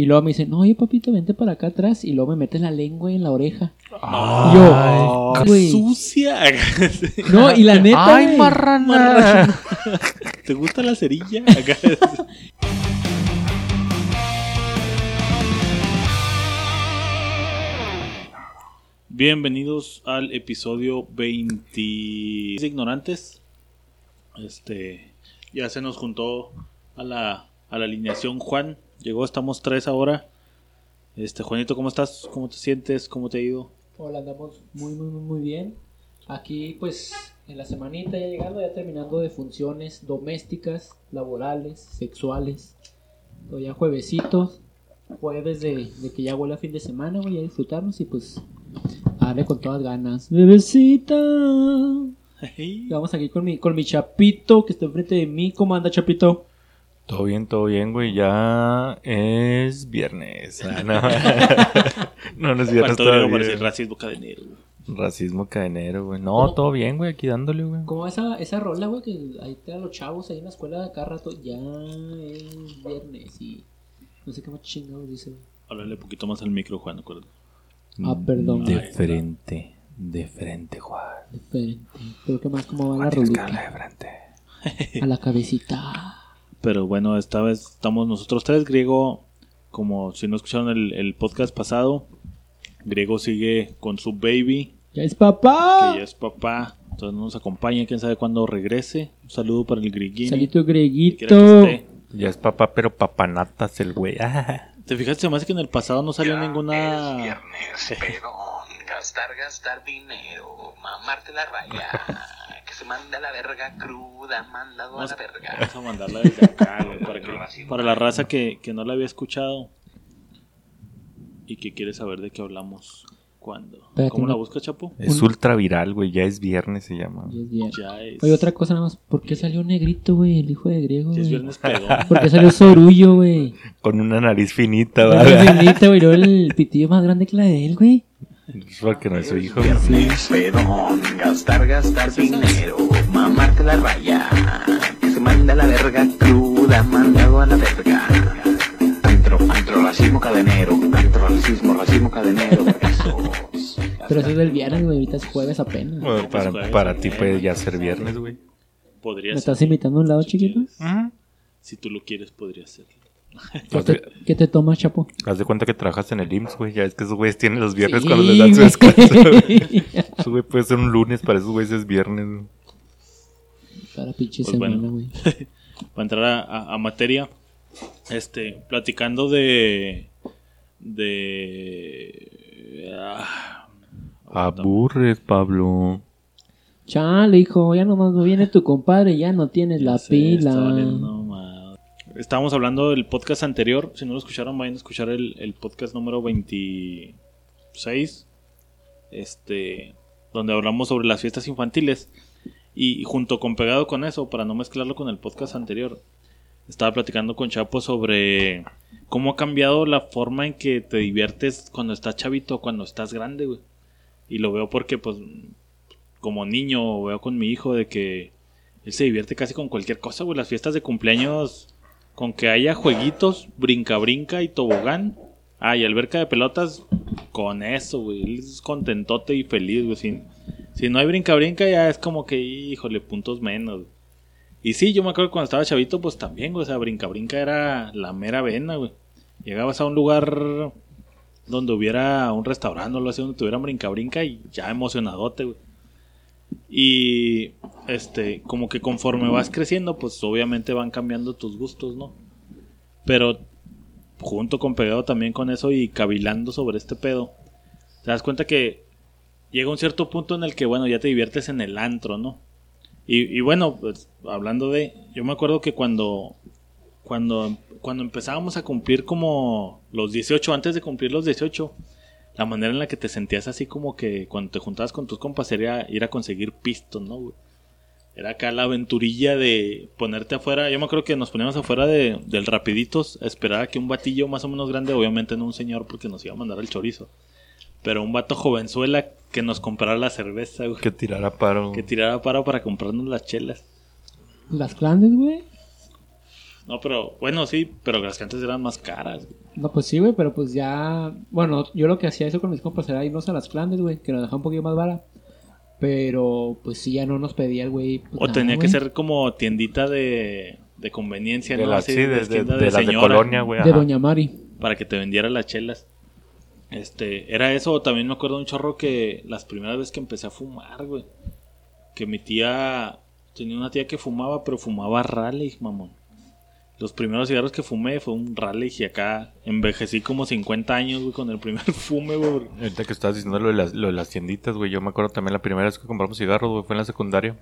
Y luego me dice, no, oye, papito, vente para acá atrás. Y luego me metes la lengua en la oreja. Ay, Yo, güey. sucia. No, y la neta, Ay, güey, marrana. ¿Te gusta la cerilla? Bienvenidos al episodio 20 de Ignorantes. Este, ya se nos juntó a la, a la alineación Juan. Llegó, estamos tres ahora. Este, Juanito, ¿cómo estás? ¿Cómo te sientes? ¿Cómo te ha ido? Hola, andamos muy, muy, muy, muy bien. Aquí, pues, en la semanita ya llegando, ya terminando de funciones domésticas, laborales, sexuales. Todo ya juevesitos, jueves de, de que ya huele a fin de semana, voy a disfrutarnos y pues, a darle con todas ganas. Bebecita. Y Vamos aquí con mi, con mi chapito que está enfrente de mí. ¿Cómo anda, chapito? Todo bien, todo bien, güey. Ya es viernes. Ah, no. no, no es viernes todavía. racismo cadenero. güey. Racismo cadenero, güey. No, ¿Cómo? todo bien, güey. Aquí dándole, güey. ¿Cómo va esa, esa rola, güey? Que ahí te dan los chavos ahí en la escuela de cada rato. Ya es viernes y no sé qué más chingados dice. güey. Háblale un poquito más al micro, Juan, acuérdate. Ah, perdón. De frente. De frente, Juan. Diferente. Pero qué más, ¿cómo va la que rolita? de frente. A la cabecita. Pero bueno, esta vez estamos nosotros tres. Griego, como si no escucharon el, el podcast pasado, Griego sigue con su baby, ¡Ya es papá! que ya es papá. Entonces no nos acompaña, quién sabe cuándo regrese. Un saludo para el que Greguito. esté. Ya es papá, pero papanatas el güey. Ah. ¿Te fijaste? Hace que en el pasado no salió ninguna. Es viernes, pedón, gastar, gastar dinero, mamarte la raya, se manda a la verga cruda, mandado a la verga. Vamos a mandarla desde acá, güey, para, que- para la raza que, que no la había escuchado y que quiere saber de qué hablamos. ¿Cuándo? ¿Cómo la busca, Chapo? Es ultra viral, güey. Ya es viernes, se llama. Ya es viernes. Ya es. Oye, otra cosa nada más. ¿Por qué salió negrito, güey? El hijo de griego, Ya es güey. viernes pedón. ¿Por qué salió sorullo, güey? Con una nariz finita, La ¿vale? negrita, güey. el pitillo más grande que la de él, güey. Es porque no es su hijo. Viernes, pedón, gastar, gastar dinero, mamarte la raya, que se manda a la verga cruda, mandado a la verga. Antro, antro, racismo cadenero, antro, racismo, racismo cadenero. Pero eso es del viernes, güey. Ahorita es jueves apenas. Bueno, para, jueves, para ti puede ya ser viernes, güey. Podría ¿Me ser. estás invitando a un lado, chiquito? Si tú lo quieres, podría ser. ¿Qué te, de, qué te tomas, chapo? haz de cuenta que trabajas en el IMSS, güey. Ya es que esos güeyes tienen los viernes Sí, cuando les dan su descanso. güey. Eso, güey, puede ser un lunes, para esos güeyes es viernes. Para pinche Pues semana, bueno. güey. Para entrar a, a- a materia, este, platicando de. de. ah, Aburres, Pablo. Chale, hijo, ya nomás no viene tu compadre, ya no tienes la Ya sé, está pila. Estábamos hablando del podcast anterior. Si no lo escucharon, vayan a escuchar el, el podcast número 26. Este. Donde hablamos sobre las fiestas infantiles. Y junto con pegado con eso, para no mezclarlo con el podcast anterior, estaba platicando con Chapo sobre cómo ha cambiado la forma en que te diviertes cuando estás chavito cuando estás grande, güey. Y lo veo porque, pues, como niño, veo con mi hijo de que él se divierte casi con cualquier cosa, güey. Las fiestas de cumpleaños, con que haya jueguitos, brinca, brinca y tobogán. Ah, y alberca de pelotas, con eso, güey. Él es contentote y feliz, güey. Si, no hay brinca, brinca, ya es como que, híjole, puntos menos. Y sí, yo me acuerdo que cuando estaba chavito, pues también, güey. O sea, brinca, brinca era la mera vena, güey. Llegabas a un lugar donde hubiera un restaurante o lo así, donde tuvieran brinca, brinca y ya emocionadote, güey. Y este, como que conforme vas creciendo, pues obviamente van cambiando tus gustos, ¿no? Pero junto con pegado también con eso y cavilando sobre este pedo, te das cuenta que llega un cierto punto en el que, bueno, ya te diviertes en el antro, ¿no? Y, bueno, pues hablando de, yo me acuerdo que cuando, cuando, cuando empezábamos a cumplir como los 18, antes de cumplir los 18, la manera en la que te sentías así como que cuando te juntabas con tus compas era ir a conseguir pistos, ¿no? Era acá la aventurilla de ponerte afuera. Yo me acuerdo que nos poníamos afuera de, del Rapiditos a esperar a que un batillo más o menos grande, obviamente no un señor porque nos iba a mandar el chorizo, pero un vato jovenzuela que nos comprara la cerveza, güey. Que tirara paro. Que tirara paro para comprarnos las chelas. Las clandes, güey. No, pero bueno, sí, pero las que antes eran más caras. güey. No, pues sí, güey, pero pues ya. Bueno, yo lo que hacía eso con mis compas era irnos a las clandes, güey, que nos dejaba un poquito más vara. Pero pues sí, ya no nos pedía el güey. pues, O nada, tenía que ser como tiendita de, de conveniencia, De ¿no? la- Así, sí, de, de- de las colonia, güey. De. Doña Mari. Para que te vendiera las chelas. Este, era eso, o también me acuerdo un chorro que las primeras veces que empecé a fumar, güey. Que mi tía, tenía una tía que fumaba, pero fumaba Raleigh, mamón. Los primeros cigarros que fumé fue un Raleigh y acá envejecí como 50 años, güey, con el primer fume, güey. Ahorita que estabas diciendo lo de, las, lo de las tienditas, güey. Yo me acuerdo también la primera vez que compramos cigarros, güey, fue en la secundaria.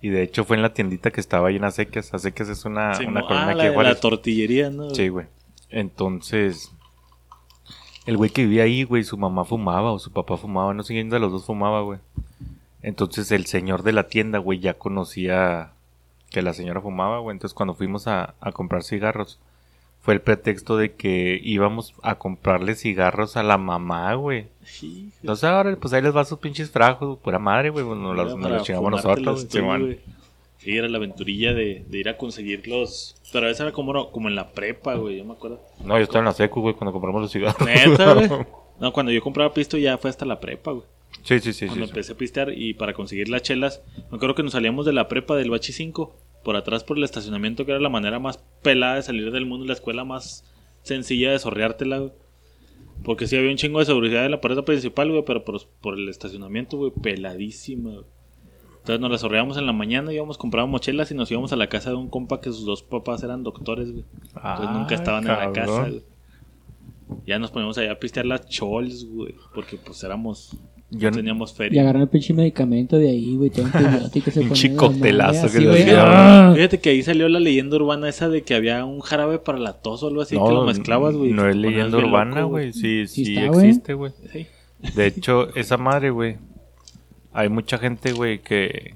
Y de hecho fue en la tiendita que estaba ahí en Acequias. Acequias es una, Sí, una mo- colonia ah, la, tortillería, ¿no? Sí, güey. Entonces, el güey que vivía ahí, güey, su mamá fumaba o su papá fumaba, no sé quién de los dos fumaba, güey. Entonces el señor de la tienda, güey, ya conocía que la señora fumaba, güey. Entonces cuando fuimos a, a comprar cigarros, fue el pretexto de que íbamos a comprarle cigarros a la mamá, güey. Sí, Entonces ahora, pues ahí les va sus pinches frajos, pura madre, güey, nos nos los chingamos nosotros, güey. Sí, era la aventurilla de, de ir a conseguir los... Pero esa era como, como en la prepa, güey, yo me acuerdo. No, yo estaba en la secu, güey, cuando compramos los cigarros. Neta, güey. No, cuando yo compraba pisto ya fue hasta la prepa, güey. Sí, sí, sí. Cuando sí. empecé a pistear y para conseguir las chelas, me acuerdo que nos salíamos de la prepa del Bachi 5 por atrás por el estacionamiento, que era la manera más pelada de salir del mundo y la escuela más sencilla de sorreártela, güey. Porque sí había un chingo de seguridad en la pared principal, güey, pero por, por el estacionamiento, güey, peladísima, güey. Entonces nos la sorreábamos en la mañana, íbamos, comprábamos chelas y nos íbamos a la casa de un compa que sus dos papás eran doctores, güey. Entonces nunca estaban en la casa, güey. Ya nos poníamos allá a pistear las chols, güey, porque pues éramos... Yo no- teníamos Y feria. agarran el pinche medicamento de ahí, güey, todo antibiótico. se Pinche coctelazo que le. ¡Ah! Fíjate que ahí salió la leyenda urbana esa de que había un jarabe para la tos o algo así que lo mezclabas, güey. No es leyenda urbana, güey. Sí, Sí sí, está, güey. existe, güey. Sí. De hecho, esa madre, güey. Hay mucha gente, güey, que.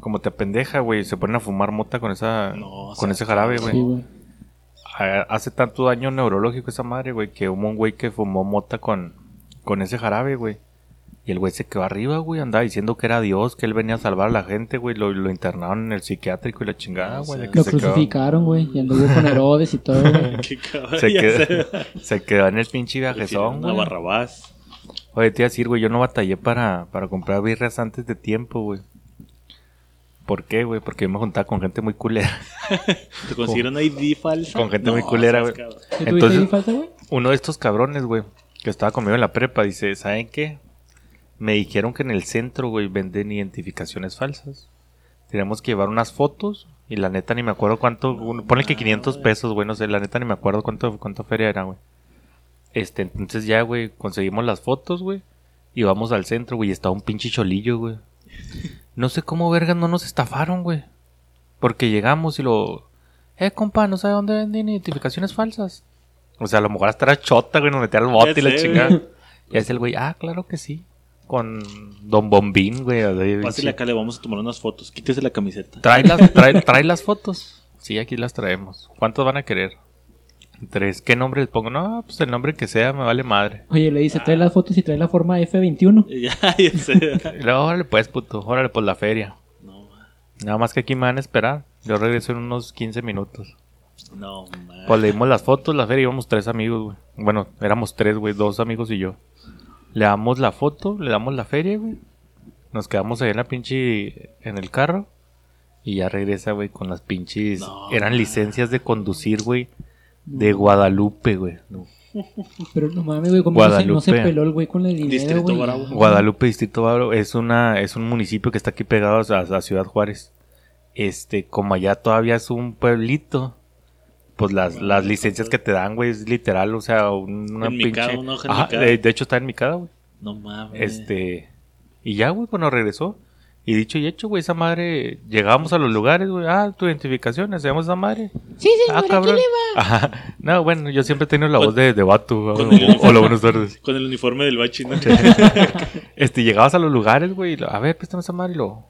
Como te apendeja, güey. Se ponen a fumar mota con esa. No, con ese jarabe, güey. güey. Ha- Hace tanto daño neurológico esa madre, güey. Que hubo un güey que fumó mota con. Con ese jarabe, güey. Y el güey se quedó arriba, güey. Andaba diciendo que era Dios, que él venía a salvar a la gente, güey. Lo, lo internaron en el psiquiátrico y la chingada, güey. sea, Lo se quedó- crucificaron, güey, y anduvo con Herodes y todo, güey. Qué cabrón, Se quedó, se quedó en el pinche viajezón, güey. Barrabás. Oye, te iba a decir, güey, yo no batallé para, para comprar birras antes de tiempo, güey. ¿Por qué, güey? Porque yo me juntaba con gente muy culera. ¿Te consiguieron ID falsa? Con gente muy culera, güey. cabrón. ¿Qué tuviste Entonces- ahí falta, güey? Uno de estos cabrones, güey, que estaba conmigo en la prepa, dice, ¿saben qué? Me dijeron que en el centro, güey, venden identificaciones falsas. Tenemos que llevar unas fotos y la neta ni me acuerdo cuánto, un- ponle que 500 pesos, güey, no sé, la neta ni me acuerdo cuánto, cuánto feria era, güey. Este, entonces ya, güey, conseguimos las fotos, güey, y vamos al centro, güey, y estaba un pinche cholillo, güey. No sé cómo vergas no nos estafaron, güey. Porque llegamos y lo... Eh, compa, ¿no sabe dónde venden identificaciones falsas? O sea, a lo mejor hasta era chota, güey, nos metía al bote y la chingada. Y es el güey, ah, claro que sí. Con Don Bombín, güey. Pásale sí. acá, le vamos a tomar unas fotos. Quítese la camiseta. Trae las, trae, trae las fotos. Sí, aquí las traemos. ¿Cuántos van a querer? Tres. ¿Qué nombre les pongo? No, pues el nombre que sea, me vale madre. Oye, le dice, trae las fotos y trae la forma F21. Ya, ya sé. Luego, órale pues, puto. Órale pues la feria. No, Nada más que aquí me van a esperar. Yo regreso en unos 15 minutos. no, man. Pues le dimos las fotos, la feria, íbamos tres amigos, güey. Bueno, éramos tres, güey, dos amigos y yo. Le damos la foto, le damos la feria, güey. Nos quedamos ahí en la pinche, en el carro. Y ya regresa, güey, con las pinches... No, eran man. licencias de conducir, güey. De Guadalupe, güey. Pero no mames, güey, como no se, no se peló el güey con el dinero, Distrito. Bravo. Guadalupe, Distrito Bávaro, es una, es un municipio que está aquí pegado a, a Ciudad Juárez. Este, como allá todavía es un pueblito, pues las, Bueno, las licencias que te dan, güey, es literal, o sea, una En pinche... Micada, una hoja en Ajá, Micada. de, de hecho está en mi cara, güey. No mames. Este, y ya, güey, cuando regresó. Y dicho y hecho, güey, esa madre, llegábamos a los lugares, güey, ah, tu identificación, hacemos esa madre. Sí, Ah, señor, aquí cabrón. le va. Ajá. No, bueno, yo siempre he tenido la voz de, de güey. el- Hola, buenas tardes. Con el uniforme del bachi, ¿no? Este, llegabas a los lugares, güey, y lo- a ver, préstame esa madre y lo...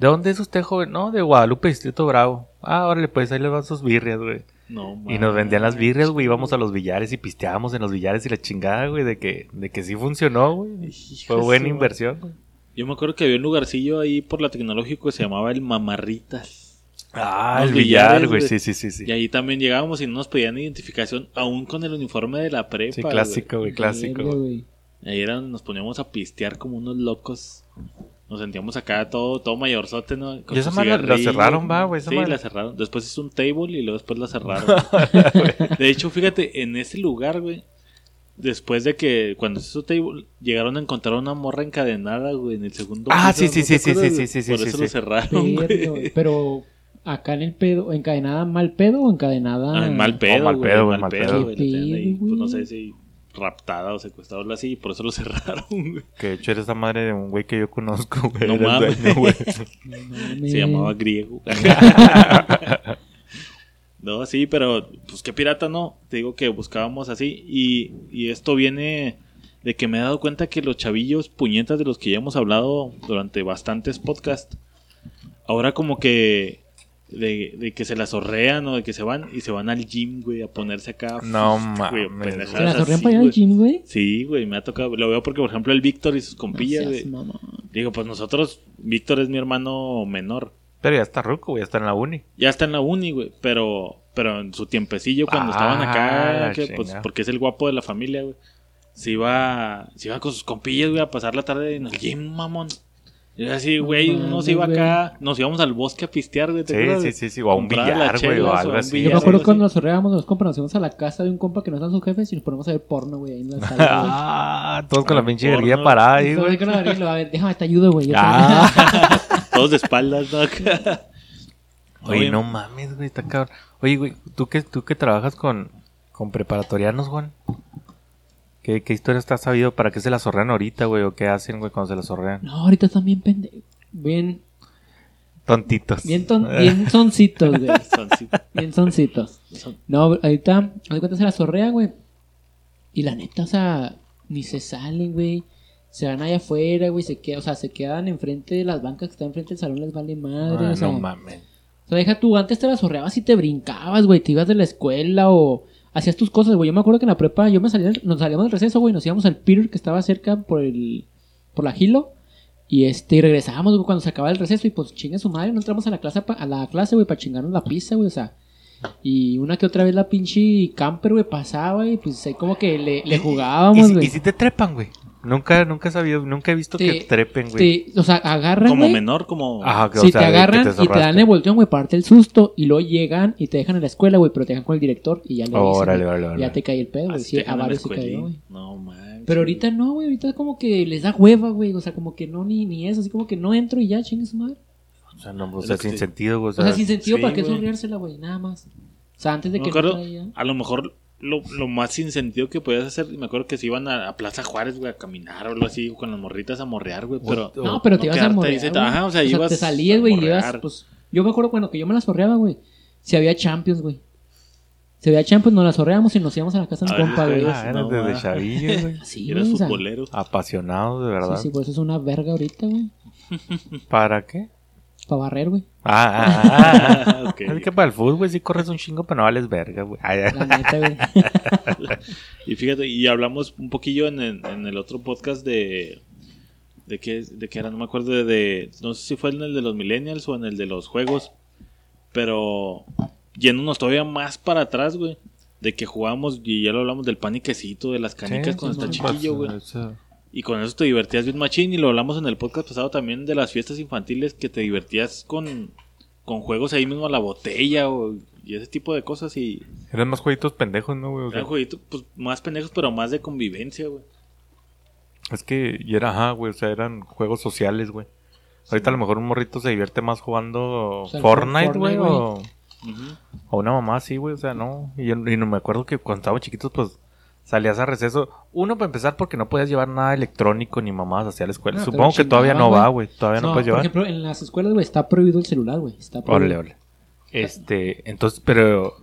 ¿De dónde es usted, joven? No, de Guadalupe, Distrito Bravo. Ah, órale, pues ahí le van sus birrias, güey. No, Y nos vendían las birrias, güey, íbamos a los billares y pisteábamos en los billares y la chingada, güey, de que, de que sí funcionó, güey. Fue buena inversión, güey. Yo me acuerdo que había un lugarcillo ahí por la tecnológico que se llamaba el Mamarritas. Ah, Los el billar, güey. Sí, sí, sí, sí. Y ahí también llegábamos y no nos pedían identificación, aún con el uniforme de la prepa. Sí, clásico, güey, clásico. Ahí era donde nos poníamos a pistear como unos locos. Nos sentíamos acá todo, todo mayorzote, ¿no? Con Y esa madre la- cerraron, va, güey, Sí, madre. la cerraron. Después hizo un table y luego después la cerraron. de hecho, fíjate, en ese lugar, güey, después de que cuando se hizo table, llegaron a encontrar una morra encadenada, güey, en el segundo Ah, piso, sí, sí, sí, sí, sí, sí, sí, Por sí, eso sí. lo cerraron, Verga, güey. Pero acá en el pedo, encadenada mal pedo o encadenada. Ah, mal pedo, mal güey, pedo, güey, mal mal pedo, ahí, Qué pues, no sé si raptada o secuestrada o algo así, y por eso lo cerraron, güey. Que de hecho era esa madre de un güey que yo conozco, güey. No Era el mames. dueño, güey. No mames. Se llamaba griego. no, sí, pero pues qué pirata no. Te digo que buscábamos así. Y, y esto viene de que me he dado cuenta que los chavillos puñetas de los que ya hemos hablado durante bastantes podcasts, ahora como que de, de que se las zorrean o de que se van y se van al gym, güey, a ponerse acá. No güey, mames, ¿Se la sorrían así, para allá al gym, güey? Sí, güey, me ha tocado. Lo veo porque, por ejemplo, el Víctor y sus No compillas, seas güey. Digo, pues nosotros, Víctor es mi hermano menor. Pero ya está ruco, güey. Ya está en la uni. Ya está en la uni, güey, pero, pero en su tiempecillo cuando Ah, estaban acá, que, pues, porque es el guapo de la familia, güey. Se iba, se iba con sus compillas, güey, a pasar la tarde en el gym, mamón. Así, güey, No uno se iba acá, nos íbamos al bosque a pistear, güey. ¿te Sí, sí, sí, sí. O a un billar, güey. O algo así. Yo me acuerdo cuando nos sorreábamos, nos compramos, íbamos a la casa de un compa que no están sus jefes y nos ponemos a ver porno, güey, ahí en la sala. Ah, todos con la Ah, pinche verguilla parada ahí, güey. a ver, déjame, te ayudo, güey. Ah. Todos de espaldas, ¿no? Oye, Oye. no mames, güey, está cabrón. Oye, güey, ¿tú que, tú que trabajas con, con preparatorianos, Juan? ¿Qué, ¿Qué historias te has sabido? ¿Para qué se las sorrean ahorita, güey? ¿O qué hacen, güey, cuando se las sorrean? No, ahorita están bien pendejos. Bien, Tontitos. bien, ton- bien soncitos, güey. Bien soncitos. son- No, ahorita, cuenta se la sorrea, güey. Y la neta, o sea, ni se salen, güey. Se van allá afuera, güey. Se quedan, o sea, se quedan enfrente de las bancas que están enfrente del salón, les vale madre. Ah, o sea, no mames. O sea, deja tú, antes te la sorreabas y te brincabas, güey. Te ibas de la escuela o hacías tus cosas, güey. Yo me acuerdo que en la prepa yo me salía, nos salíamos del receso, güey. Nos íbamos al Peter que estaba cerca por el, por la Gilo. Y este, y regresábamos, güey, cuando se acababa el receso. Y pues chinga su madre, no entramos a la clase, pa- a la clase, güey, para chingarnos la pizza, güey. O sea, y una que otra vez la pinche camper, güey, pasaba, y pues ahí como que le, le ¿Y, jugábamos, güey. y si te trepan, güey? Nunca, nunca he sabido, nunca he visto que trepen, güey. Te- o sea, agarran, Como menor, como... Ajá, que, o Si sea, te que agarran y te dan el volteón, güey, parte el susto. Y luego llegan y te dejan en la escuela, güey, pero te dejan con el director y ya le dicen, Órale, órale, órale. Ya te cae el pedo, güey. Sí, a varios se cayó, güey. No, man. Pero ahorita no, güey. Ahorita como que les da hueva, güey. O sea, como que no, ni, ni eso. Así como que no entro y ya, chingue su madre. O sea, no, o sea sin te- sentido, güey. O sea, sin sentido, sí, ¿para qué sonreársela, güey? Nada más. O sea, antes de que acuerdo, no traía- a lo mejor lo, lo más sin sentido que podías hacer, me acuerdo que se iban a, a Plaza Juárez, güey, a caminar o algo así, con las morritas a morrear, güey, pero... O- No, pero te no ibas a morrear, güey. Ajá, o sea, ibas te salías, güey, y ibas, pues... Yo me acuerdo cuando que yo me la sorreaba, güey. Si había Champions, güey. Si había Champions, nos la sorreamos y nos íbamos a la casa de un A ver, compa, güey. Ah, eres No, desde güey. Así, Eras güey. o sea, futbolero. Apasionado, de verdad. Sí, sí, por eso es una verga ahorita, güey. ¿Para qué? Para barrer, güey. Ah, ah, ah, ah. Ok. Es que para el fútbol, güey, sí corres un chingo, pero no vales verga, güey. La neta, güey. Y fíjate, y hablamos un poquillo en el, en el otro podcast de... ¿De qué, de qué era? No me acuerdo de, de- No sé si fue en el de los millennials o en el de los juegos. Pero yéndonos todavía más para atrás, güey. De que jugábamos, y ya lo hablamos del pan y quesito, de las canicas Sí, cuando sí, está no, chiquillo, güey. Pues, eso- Y con eso te divertías bien machín. Y lo hablamos en el podcast pasado también de las fiestas infantiles que te divertías con, con juegos ahí mismo a la botella o, y ese tipo de cosas. Y Eran más jueguitos pendejos, ¿no, güey? O sea, eran jueguitos pues, más pendejos, pero más de convivencia, güey. es que, y era, ajá, güey, o sea, eran juegos sociales, güey. Ahorita a lo mejor un morrito se divierte más jugando O sea, el Fortnite, güey, o, o una mamá así, güey, o sea, no. Y, yo- y no me acuerdo que cuando estábamos chiquitos, pues, salías a receso. Uno, para empezar, porque no podías llevar nada electrónico ni mamadas hacia la escuela. No, Supongo que todavía no va, güey. todavía no, No, puedes por llevar. ejemplo, en las escuelas, güey, está prohibido el celular, güey. Está prohibido. Órale, órale. Este, entonces, pero.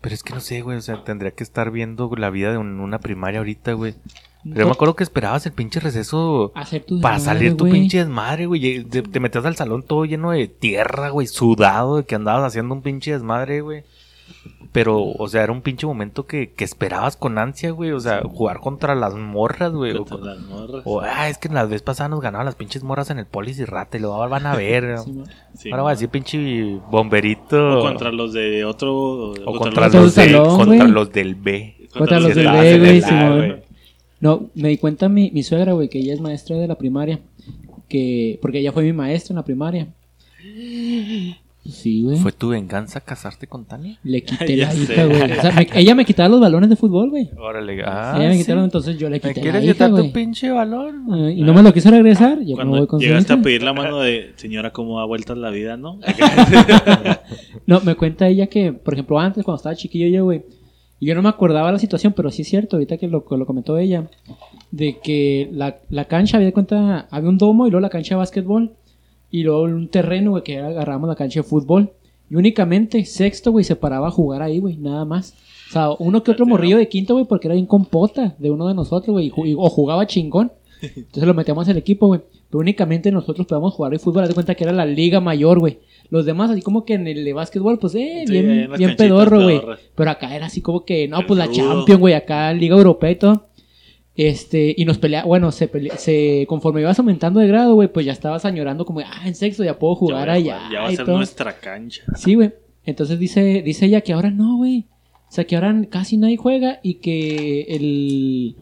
Pero es que no sé, güey. O sea, tendría que estar viendo la vida de un- una primaria ahorita, güey. Pero yo me acuerdo que esperabas el pinche receso Hacer tu para salir tu pinche desmadre, güey. Te metías al salón todo lleno de tierra, güey. Sudado, de que andabas haciendo un pinche desmadre, güey. Pero, o sea, era un pinche momento que, que esperabas con ansia, güey. O sea, jugar contra las morras, güey. O, Contra las morras. o, ah, es que la vez pasada nos ganaban las pinches morras en el polis y rata y lo van a ver. Sí, ¿no? Sí, Ahora va a decir pinche bomberito. O contra los de otro. o contra los los, del salón, contra güey. los del B. Contra los Sí, del estaba B, güey. No, me di cuenta mi, mi suegra, güey, que ella es maestra de la primaria. Que, porque ella fue mi maestra en la primaria. Sí, güey. ¿Fue tu venganza casarte con Tania? Le quité la hija, güey. O sea, me- ella me quitaba los balones de fútbol, güey. Órale, ah, ella me sí. quitaron, entonces yo le ¿Me quité la quieres hija, quitar tu pinche balón? Eh, Y no me lo quiso regresar. Yo me Cuando voy con su llegaste a pedir la mano de señora, ¿cómo da vueltas la vida, no? No, me cuenta ella que, por ejemplo, antes, cuando estaba chiquillo yo, güey, y yo no me acordaba la situación, pero sí es cierto, ahorita que lo, que lo comentó ella, de que la, la cancha, había de cuenta, había un domo y luego la cancha de básquetbol, y luego un terreno, güey, que agarramos la cancha de fútbol. Y únicamente sexto, güey, se paraba a jugar ahí, güey, nada más. O sea, uno que otro morrillo de quinto, güey, porque era bien compota de uno de nosotros, güey, y o jugaba chingón. Entonces lo metíamos al equipo, güey. Pero únicamente nosotros podíamos jugar el fútbol. Haz de cuenta que era la liga mayor, güey. Los demás, así como que en el de básquetbol, pues, eh, Sí, bien, bien pedorro, güey. Pero acá era así como que, no, El pues la. Champions, güey, acá Liga Europea y todo. Este, y nos pelea, bueno, se, pelea, se conforme ibas aumentando de grado, güey, pues ya estabas añorando como, ah, en sexto ya puedo jugar Ya allá. jugar, Ya va a ser todo. nuestra cancha. Sí, güey. Entonces dice, dice ella que ahora no, güey. O sea, que ahora casi nadie juega y que el,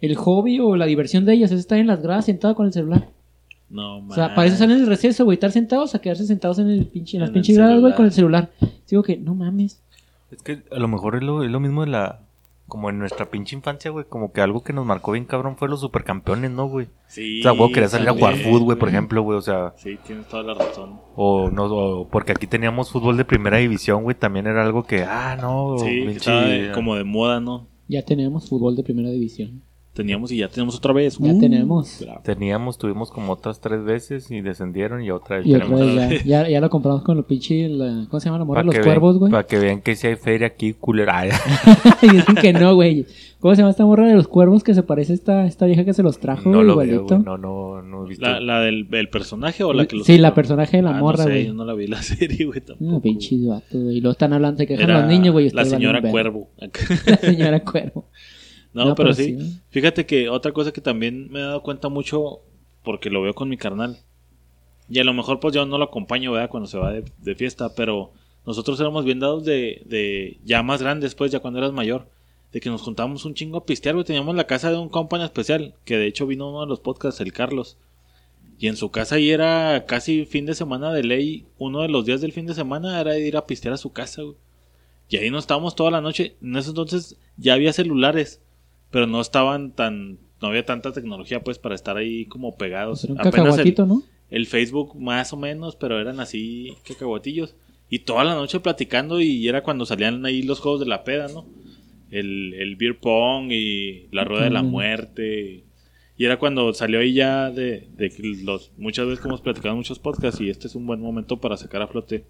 el hobby o la diversión de ellas es estar en las gradas sentado con el celular. No, O sea, para eso están en el receso, güey, estar sentados a quedarse sentados en, el pinche, en las pinches gradas, güey, con el celular. Digo que, no mames. Es que a lo mejor es lo, es lo mismo de la... Como en nuestra pinche infancia, güey. Como que algo que nos marcó bien cabrón fue los supercampeones, ¿no, güey? Sí, O sea, güey, quería salir a jugar fútbol, por ejemplo, güey. O sea, Sí, tienes toda la razón. o no, o porque aquí teníamos fútbol de primera división, güey. También era algo que, ah, no, Sí, pinche- estaba de- como de moda, ¿no? Ya tenemos fútbol de primera división. Teníamos y ya tenemos otra vez. Ya Uh, tenemos. bravo. Teníamos, tuvimos como otras tres veces y descendieron y otra vez Y otra vez ya, ya, ya lo compramos con los pinche, la- ¿cómo se llama la morra? Los cuervos, güey. para que vean que si hay feria aquí, culera. Y dicen que no, güey. ¿Cómo se llama esta morra de los cuervos que se parece a esta, esta vieja que se los trajo, no lo veo. No, no, no he visto. ¿La, la del el personaje o la que los Sí, la personaje de la Ah, morra, no sé, güey. yo no la vi la serie, güey, tampoco. No, pinches vatos, güey. Y luego están hablando, se quejan Era los niños, güey. La señora. Cuervo. La señora Cuervo. No, No, pero, pero sí. sí. Fíjate que otra cosa que también me he dado cuenta mucho, porque lo veo con mi carnal. Y a lo mejor pues yo no lo acompaño, ¿verdad? Cuando se va de, de fiesta, pero nosotros éramos bien dados de, de ya más grandes, pues, ya cuando eras mayor. De que nos juntábamos un chingo a pistear, güey. Teníamos la casa de un compa en especial, que de hecho vino uno de los podcasts, el Carlos. Y en su casa ahí era casi fin de semana de ley. Uno de los días del fin de semana era ir a pistear a su casa, güey. Y ahí nos estábamos toda la noche. En ese entonces ya había celulares, pero no estaban tan. No había tanta tecnología, pues, para estar ahí como pegados. Era un Apenas el, ¿no? el Facebook más o menos, pero eran así cacahuatillos. Y toda la noche platicando y era cuando salían ahí los juegos de la peda, ¿no? El, el beer pong y la rueda de la muerte. Y era cuando salió ahí ya de, de que los muchas veces que hemos platicado en muchos podcasts y este es un buen momento para sacar a flote.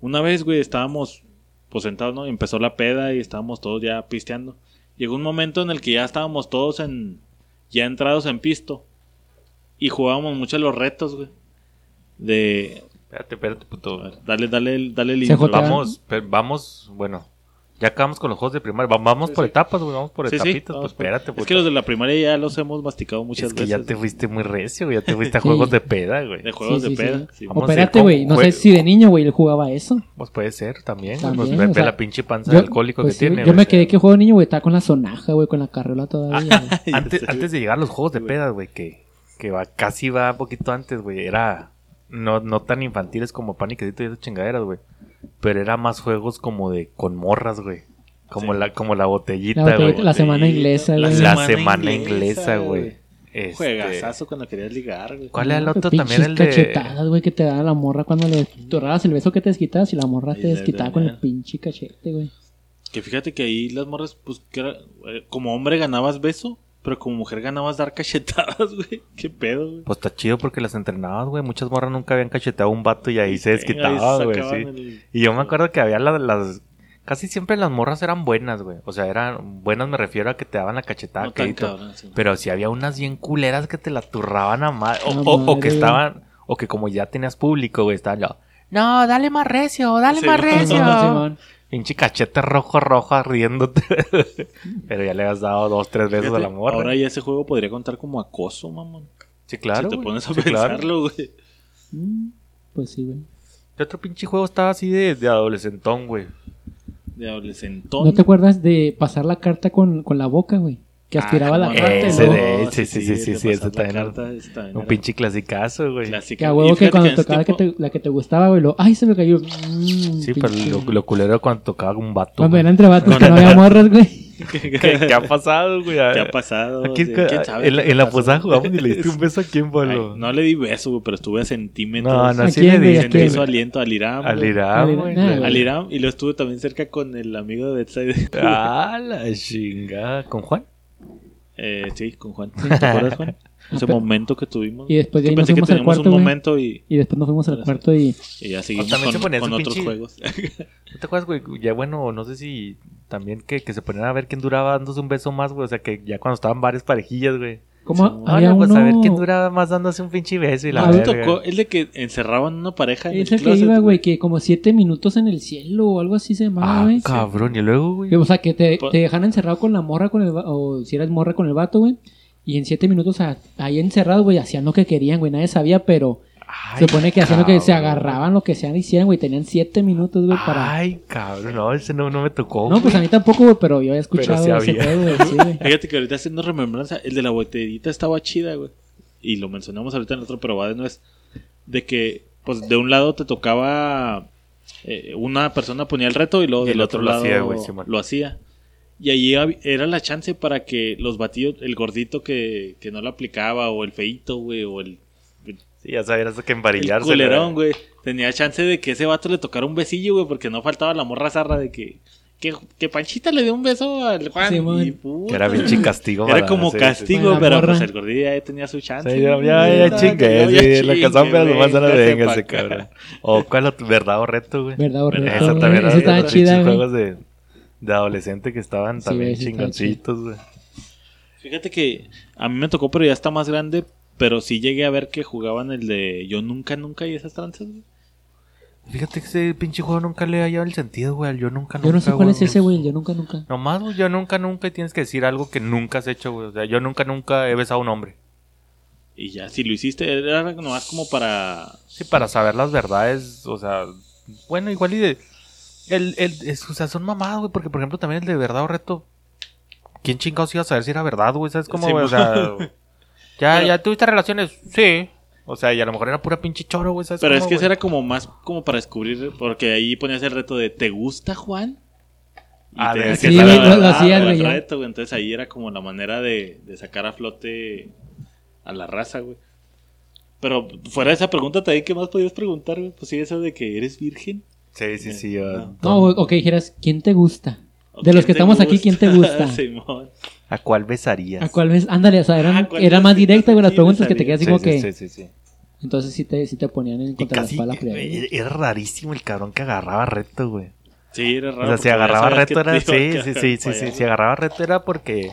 Una vez, güey, estábamos pues sentados, ¿no? Y empezó la peda y estábamos todos ya pisteando. Llegó un momento en el que ya estábamos todos en ya entrados en pisto y jugábamos mucho a los retos, güey. De Espérate, espérate, puto. dale, dale, dale el intro. Vamos, vamos, bueno. Ya acabamos con los juegos de primaria. Va- Vamos Sí, por sí. etapas, güey. Vamos por Sí, etapitas. vamos pues por- espérate, Es puto. que los de la primaria ya los hemos masticado muchas Es que veces. ya te fuiste muy recio, güey. Ya te fuiste a Sí. juegos de peda, güey. De juegos Sí, de peda. espérate, güey. No sé si de niño, güey, él jugaba eso. Pues puede ser también. También, Pues ve, la pinche panza Yo, de alcohólico pues que sí, tiene. Yo me quedé que juego de niño, güey. Estaba con la sonaja, güey, con la carriola todavía. Antes, de llegar a los juegos de peda, güey, que, que va, casi va un poquito antes, güey. Era no, no tan infantiles como paniquecito y esas chingaderas, güey. Pero era más juegos como de con morras, güey. Como, Sí. la, como la botellita, La botellita, güey. la semana inglesa, La güey. La semana semana inglesa, inglesa, güey. Este, Juegazazo cuando querías ligar, güey. ¿Cuál era el otro también? El de... cachetadas, güey, que te daba la morra cuando le torrabas el beso que te desquitabas y la morra Y te le desquitaba con el pinche cachete, güey. Que fíjate que ahí las morras, pues, que era, eh, como hombre ganabas beso, pero como mujer ganabas dar cachetadas, güey. Qué pedo, güey. Pues está chido porque las entrenabas, güey. Muchas morras nunca habían cacheteado a un vato y ahí se Ahí desquitaba, güey, sí. el- Y yo me acuerdo que había la- las... Casi siempre las morras eran buenas, güey. O sea, eran buenas me refiero a que te daban la cachetada. No tan quedito. cabrón, sí. Pero si había unas bien culeras que te la turraban a madre. O, o- o que estaban... O que como ya tenías público, güey, estaban ya... No, dale más recio, dale Sí, más recio. Simón. Pinche cachete rojo, rojo, riéndote. Pero ya le has dado dos, tres besos a la Fíjate, morra. Ahora ya ese juego podría contar como acoso, mamón. Sí, claro. si te güey. pones a Sí, claro. pensarlo, güey. Mm, Pues sí, güey. ¿Qué otro pinche juego estaba así de, de adolescentón, güey? De adolescentón. ¿No te acuerdas de pasar la carta con, con la boca, güey? Que aspiraba Ah, la carta y no, Ese de- sí, sí, sí, sí, de sí, ese la también carta, ese también Un era pinche clasicazo, güey. clásico. Que a huevo que cuando ese tocaba que tiempo- te- la que te gustaba, güey, lo, ay, se me cayó. Mm, Sí, pero lo, lo culero cuando tocaba un vato. Cuando güey. era entre vatos que no había morras, güey. ¿Qué, qué ha pasado, güey? ¿Qué ha pasado? Aquí, Sí, ¿quién sabe en la, en la posada jugamos y le diste un beso a quién, boludo. no le di beso, güey, pero estuve a centímetros. No, no, ¿A sí le? ¿A diste. Sentí su aliento al Iram. Al. Irán, Al güey. Irán, Al Iram. Y lo estuve también cerca con el amigo de Bedside. Ah, la chingada. ¿Con Juan? Eh, sí, con Juan. ¿Te acuerdas, Juan? Ese Pero- momento que tuvimos. Y después de Yo ahí nos pensé que fuimos al cuarto, un güey. momento y, Y después nos fuimos al cuarto y... y ya seguimos también se con, ponía con otros pinche- juegos. ¿No te acuerdas, güey? Ya bueno, no sé si también que, que se ponían a ver quién duraba dándose un beso más, güey. O sea, que ya cuando estaban varias parejillas, güey. ¿Cómo? Ah, había no, pues uno... a ver quién duraba más dándose un pinche beso y la Ah, ¿No tocó el de que encerraban una pareja en Es el el que closet, iba, güey, que como siete minutos en el cielo o algo así se llamaba, Ah, güey. cabrón. Y luego, güey. O sea, que te, te dejan encerrado con la morra, con el o si eras morra con el vato, güey. Y en siete minutos a- ahí encerrado, güey, hacían lo que querían, güey. Nadie sabía, pero Ay, se supone que hacían lo que se agarraban, lo que sean hicieran, güey. Tenían siete minutos, güey, para... Ay, cabrón. No, ese no, no me tocó. no, pues a mí tampoco, güey, pero yo había escuchado sí ese había. pedo, güey. Sí, güey. Fíjate que ahorita haciendo remembranza, el de la botellita estaba chida, güey. Y lo mencionamos ahorita en el otro, pero va de nuez. De que, pues, de un lado te tocaba. eh, una persona ponía el reto y luego Y el del otro otro, lo lado hacía, güey, lo hacía. Y allí era la chance para que los batidos, el gordito que, que no lo aplicaba, o el feito, güey, o el, Sí, ya sabías que el embarillarse. culerón, güey. Tenía chance de que ese vato le tocara un besillo, güey, porque no faltaba la morra zarra de que. Que, que Panchita le dio un beso al Juan. Simón. y puta, Que era pinche castigo. era como sí, sí, sí. castigo, la pero pues el gordillo ya tenía su chance. Sí, ya, ya, ya chingue, sí, la cazón, pero nomás no la véngase venga ese cabrón. O cuál otro, verdad o reto, güey. Verdad o reto, Esa también era estaba chida, juegos de, de adolescente que estaban Sí, también sí chingoncitos, güey. Fíjate que a mí me tocó, pero ya está más grande. Pero sí llegué a ver que jugaban el de Yo Nunca Nunca y esas tranzas, güey. Fíjate que ese pinche juego nunca le ha hallado el sentido, güey. al Yo nunca, Yo no sé nunca, cuál es ese, güey. Yo nunca, nunca. Nomás, güey, yo nunca, nunca y tienes que decir algo que nunca has hecho, güey. O sea, yo nunca, nunca he besado a un hombre. Y ya, si lo hiciste, era nomás como para. Sí, para saber las verdades, o sea, bueno, igual y de... El, el, es- o sea, son mamadas, güey, porque por ejemplo también el de verdad o reto... ¿Quién chingados iba a saber si era verdad, güey? ¿Sabes cómo, Sí, güey? O mo- sea, ¿ya, Pero- ¿ya tuviste relaciones? Sí. O sea, y a lo mejor era pura pinche choro, güey, ¿sabes Pero es que ese era como más como para descubrir. Porque ahí ponías el reto de ¿Te gusta, Juan? Y Ah, de tenías decir que la saber verdad, la lo hacían, del güey, reto, güey. Entonces ahí era como la manera de, de sacar a flote a la raza, güey. Pero fuera de esa pregunta, también, ¿qué más podías preguntar, güey? Pues sí, eso de que eres virgen. Sí, sí, sí. ah, No, o o que dijeras, ¿quién te gusta? ¿O De los que estamos aquí, ¿quién te gusta? Simón. ¿A cuál besarías? ¿A cuál vez? Ándale, o sea, eran, Ah, ¿cuál era más directa, güey, las preguntas que te quedas así como sí, que... sí, sí, sí. Entonces sí te, sí te ponían en contra casi, la espalda güey. era rarísimo el cabrón que agarraba reto, güey. Sí, era raro. O sea, si agarraba reto era... Sí, sí, sí, sí, Si agarraba reto era porque...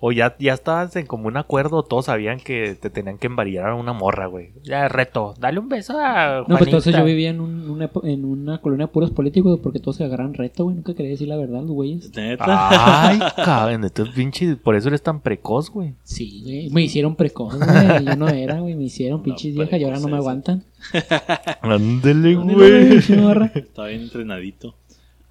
O ya, ya estabas en como un acuerdo, todos sabían que te tenían que embarillar a una morra, güey. Ya, reto, dale un beso a No, pues entonces Juanita. yo vivía en, un- una, en una colonia de puros políticos porque todos se agarran reto, güey. Nunca quería decir la verdad, los güeyes. Neta. Ay, cabrón, entonces pinche, por eso eres tan precoz, güey. Sí, güey. Me hicieron precoz, güey. Yo no era, güey. Me hicieron No, pinches viejas y ahora no me aguantan. Pinche morra. Estaba bien entrenadito.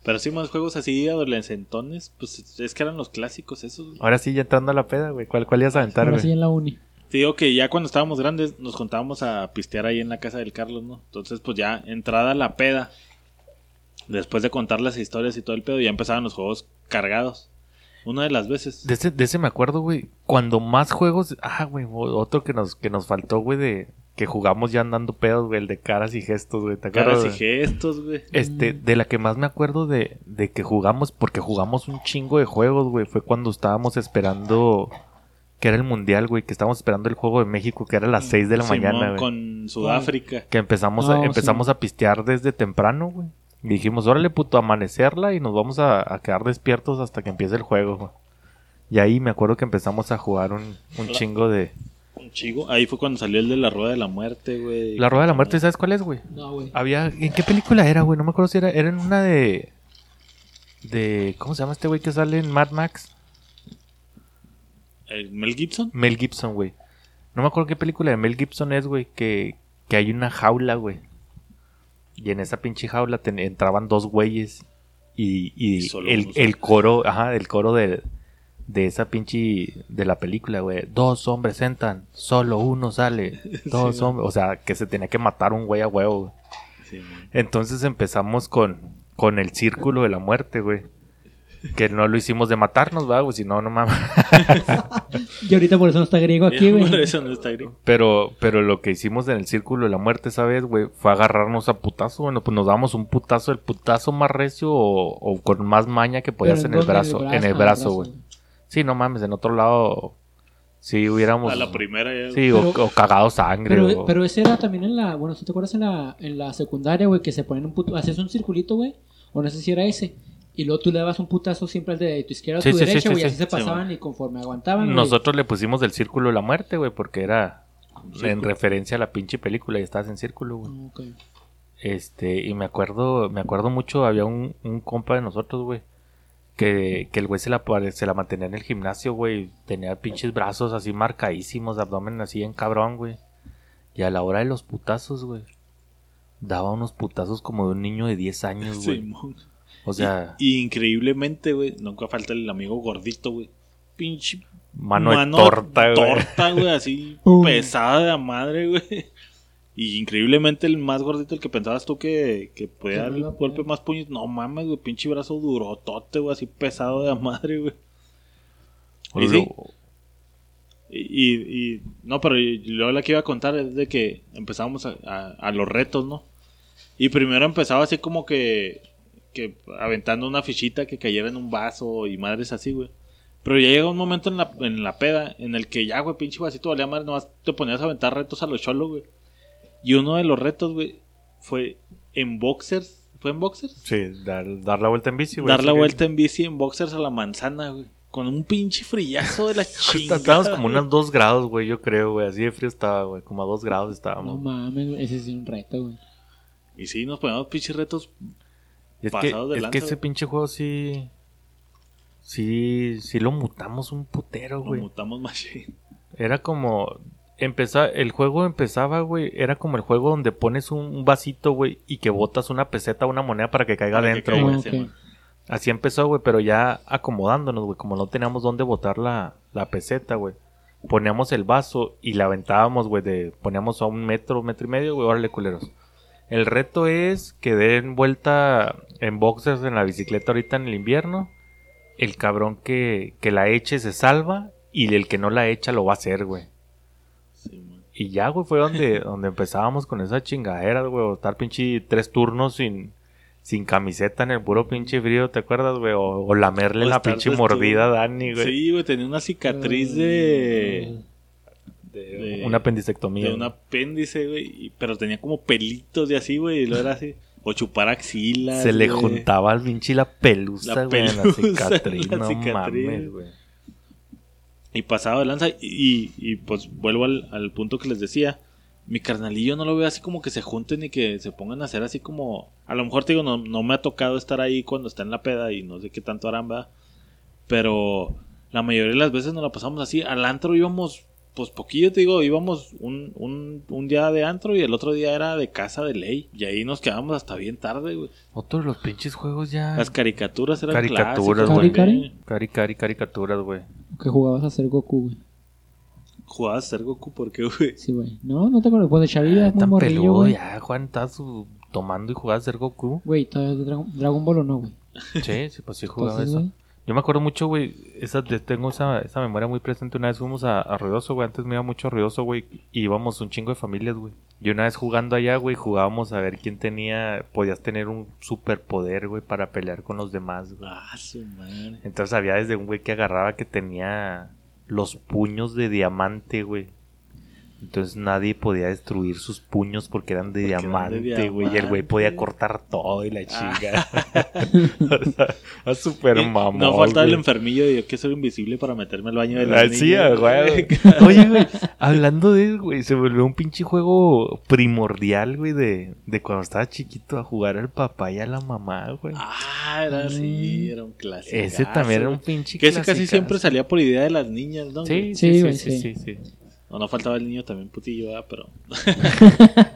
Pero sí, más juegos así, adolescentones, pues es que eran los clásicos esos. güey. Ahora sí, ya entrando a la peda, güey. ¿Cuál, cuál ibas a aventar, Ahora sí güey? en la uni. Te digo que ya cuando estábamos grandes nos contábamos a pistear ahí en la casa del Carlos, ¿no? Entonces, pues ya entrada la peda, después de contar las historias y todo el pedo, ya empezaban los juegos cargados. Una de las veces. De ese, de ese me acuerdo, güey. Cuando más juegos. Ah, güey. Otro que nos, que nos faltó, güey, de que jugamos ya andando pedos, güey. El de caras y gestos, güey. ¿Te acuerdas? Caras y gestos, güey. Este, de la que más me acuerdo de, de que jugamos, porque jugamos un chingo de juegos, güey, fue cuando estábamos esperando que era el mundial, güey, que estábamos esperando el juego de México, que era a las 6 de la Simón mañana, güey. Con Sudáfrica. Que empezamos, a, empezamos a pistear desde temprano, güey. Y dijimos, órale, puto, amanecerla y nos vamos a, a quedar despiertos hasta que empiece el juego, güey. Y ahí me acuerdo que empezamos a jugar un, un chingo de... Un chico. Ahí fue cuando salió el de la rueda de la muerte, güey. La Rueda de la Muerte, ¿sabes cuál es, güey? No, güey. Había. ¿En qué película era, güey? No me acuerdo si era. Era en una de. De. ¿Cómo se llama este güey que sale en Mad Max? ¿El Mel Gibson? Mel Gibson, güey. No me acuerdo qué película de Mel Gibson es, güey. Que, que hay una jaula, güey. Y en esa pinche jaula ten- entraban dos güeyes. Y, y el, el coro, ajá, el coro de, de esa pinche. de la película, güey. Dos hombres entran, solo uno sale. Dos Sí, hombres. O sea, que se tenía que matar un güey a huevo, güey. Sí, man. Entonces empezamos con, con el círculo de la muerte, güey. Que no lo hicimos de matarnos, va, güey. Si no, no mames. Y ahorita por eso no está griego aquí, Por güey. eso no está gringo. Pero, pero lo que hicimos en el círculo de la muerte esa vez, güey, fue agarrarnos a putazo. Bueno, pues nos damos un putazo, el putazo más recio o, o con más maña que podías Pero en el brazo. En el brazo, güey. Sí, no mames, en otro lado, sí hubiéramos. A la primera ya. Sí, o, Pero- o cagado sangre. Pero, o- pero ese era también en la, bueno, si te acuerdas en la, en la secundaria, güey, que se ponen un puto, haces un circulito, güey, o no sé si era ese, y luego tú le dabas un putazo siempre al de tu izquierda a Sí, tu sí, sí, derecha, güey, sí. así se Sí, pasaban y conforme aguantaban. Nosotros le pusimos el círculo de la muerte, güey, porque era en referencia a la pinche película y estabas en círculo, güey. Ah, ok. Este, y me acuerdo, me acuerdo mucho, había un, un compa de nosotros, güey, que, que el güey se la, se la mantenía en el gimnasio, güey, tenía pinches brazos así marcadísimos, abdomen así en cabrón, güey. Y a la hora de los putazos, güey, daba unos putazos como de un niño de 10 años, güey. O sea, Y, y increíblemente, güey, nunca falta el amigo gordito, güey. Pinche mano, de torta, güey. Torta, güey, así pesada de la madre, güey. Y increíblemente el más gordito, el que pensabas tú que, que podía dar el golpe más puños. No mames, güey, pinche brazo durotote, güey, así pesado de la madre, güey. Y sí. Y, y- y- no, pero luego la que iba a contar es de que empezábamos a, a- a los retos, ¿no? Y primero empezaba así como que, que aventando una fichita que cayera en un vaso y madres así, güey. Pero ya llega un momento en la, en la peda en el que ya, güey, pinche vasito valía madre, nomás te ponías a aventar retos a los cholos, güey. Y uno de los retos, güey, fue en boxers. ¿Fue en boxers? Sí, dar, dar la vuelta en bici, güey. Dar la vuelta en bici en boxers a la manzana, güey. Con un pinche frillazo de la chingada. Estábamos como unos 2 grados, güey, yo creo, güey. Así de frío estaba, güey. Como a 2 grados No estábamos. mames, güey, ese sí es un reto, güey. Y sí, nos poníamos pinches retos. Y es que, pasados de es lanza, que ese güey. pinche juego sí. Sí, sí lo mutamos un putero, Lo güey. mutamos machine. Era como. Empeza, el juego empezaba, güey. Era como el juego donde pones un, vasito, güey, y que botas una peseta, una moneda para que caiga adentro, güey. Ah. Así empezó, güey, pero ya acomodándonos, güey. Como no teníamos dónde botar la, la peseta, güey. Poníamos el vaso y la aventábamos, güey, de... Poníamos a un metro, metro y medio, güey. Órale, culeros. El reto es que den vuelta en boxers en la bicicleta ahorita en el invierno. El cabrón que, que la eche se salva y el que no la echa lo va a hacer, güey. Y ya, güey, fue donde, donde empezábamos con esa chingadera, güey. O estar pinche tres turnos sin, sin camiseta en el puro pinche frío, ¿te acuerdas, güey? O, o lamerle O la pinche mordida a. Dani, güey. Sí, güey, tenía una cicatriz de. De de- una apendicectomía. De un apéndice, güey. Pero tenía como pelitos de así, güey. Y lo era así. O chupar axilas. Se le juntaba al pinche la pelusa, La güey, en la pelusa, cicatriz. la no cicatriz. mames, güey. Y pasaba de lanza. Y, y, pues vuelvo al, al punto que les decía. Mi carnalillo no lo veo así como que se junten y que se pongan a hacer así como. A lo mejor te digo, no, no me ha tocado estar ahí cuando está en la peda y no sé qué tanto ¿verdad? Pero la mayoría de las veces nos la pasamos así. Al antro íbamos, pues poquillo te digo, íbamos un, un, un día de antro y el otro día era de casa de ley. Y ahí nos quedamos hasta bien tarde, güey. Otro de los pinches juegos ya. Las caricaturas eran Caricaturas, clásicas, güey. Cari, cari, caricaturas, güey. Que jugabas a ser Goku, güey. Jugabas a ser Goku porque, güey. Sí, güey. No, no te acuerdas. Pues de Chavilla, muy Tan morrillo, peludo, güey. ya, Juan, estás su- tomando y jugando a ser Goku. Güey, todavía Dragon, Dragon Ball o no, güey. Sí, sí, pues sí jugaba Entonces, eso. Yo me acuerdo mucho, güey, esa, tengo esa, esa memoria muy presente. Una vez fuimos a, a Ruidoso, güey, antes me iba mucho a Ruidoso, güey, y íbamos un chingo de familias, güey. Y una vez jugando allá, güey, jugábamos a ver quién tenía, podías tener un superpoder, güey, para pelear con los demás, güey. Ah, su madre. Entonces había desde un güey que agarraba que tenía los puños de diamante, güey. Entonces nadie podía destruir sus puños porque eran de eran de diamante, güey. Y el güey podía cortar todo y la Ah. chinga. o sea, a super mamón. no falta el enfermillo de yo que soy invisible para meterme al baño de la Ah, sí, güey. Oye, güey, hablando de eso, güey, se volvió un pinche juego primordial, güey, de, de cuando estaba chiquito a jugar al papá y a la mamá, güey. Ah, era así, era un clásico. Ese también era un pinche Que ese casi siempre salía por idea de las niñas, ¿no? Sí, Sí, sí, sí, sí. sí, no faltaba el niño también putillo, ¿verdad? pero...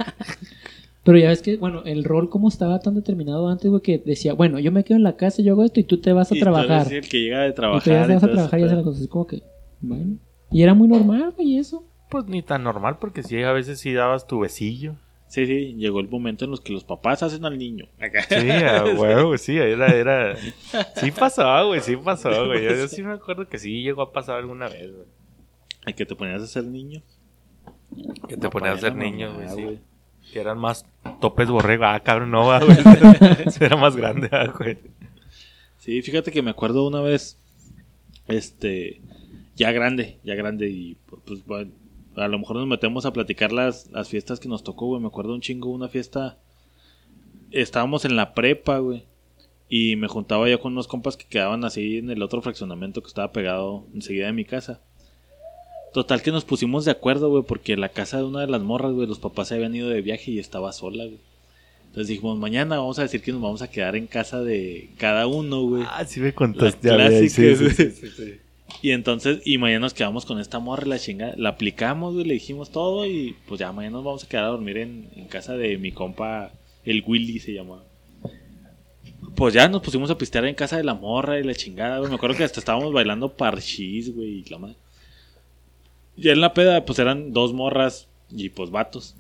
Pero ya ves que, bueno, el rol como estaba tan determinado antes, güey, que decía, bueno, yo me quedo en la casa, yo hago esto y tú te vas a Y tú eres trabajar. el que llega de Y tú ya vas a trabajar y hacer pedo. las cosas. Es como que, bueno. Y era muy normal, güey, eso. Pues ni tan normal, porque sí, a veces sí dabas tu besillo. Sí, sí, llegó el momento en los que los papás hacen al niño. Sí, huevo, sí, era, era... Sí pasó, güey, sí pasó, güey. Yo, yo sí me acuerdo que sí llegó a pasar alguna vez, güey. Ay, que te ponías a ser niño. Que te ponías a ser y niño, güey, sí. Que eran más topes borrego. Ah, cabrón, no, va, güey. Era más grande, ah, güey. Sí, fíjate que me acuerdo una vez, este, ya grande, ya grande y pues bueno, a lo mejor nos metemos a platicar las, las fiestas que nos tocó, güey. Me acuerdo un chingo una fiesta, estábamos en la prepa, güey. Y me juntaba yo con unos compas que quedaban así en el otro fraccionamiento que estaba pegado enseguida de mi casa. Total que nos pusimos de acuerdo, güey, porque la casa de una de las morras, güey, los papás se habían ido de viaje y estaba sola, güey. Entonces dijimos, mañana vamos a decir que nos vamos a quedar en casa de cada uno, güey. Ah, sí me contaste. La ya, güey, sí, sí. Y entonces, y mañana nos quedamos con esta morra, la chingada. La aplicamos, güey, le dijimos todo y pues ya mañana nos vamos a quedar a dormir en, en casa de mi compa, el Willy se llamaba. Pues ya nos pusimos a pistear en casa de la morra y la chingada, güey. Me acuerdo que hasta estábamos bailando parchís, güey, y la madre. Ya en la peda, pues eran dos morras y pues vatos.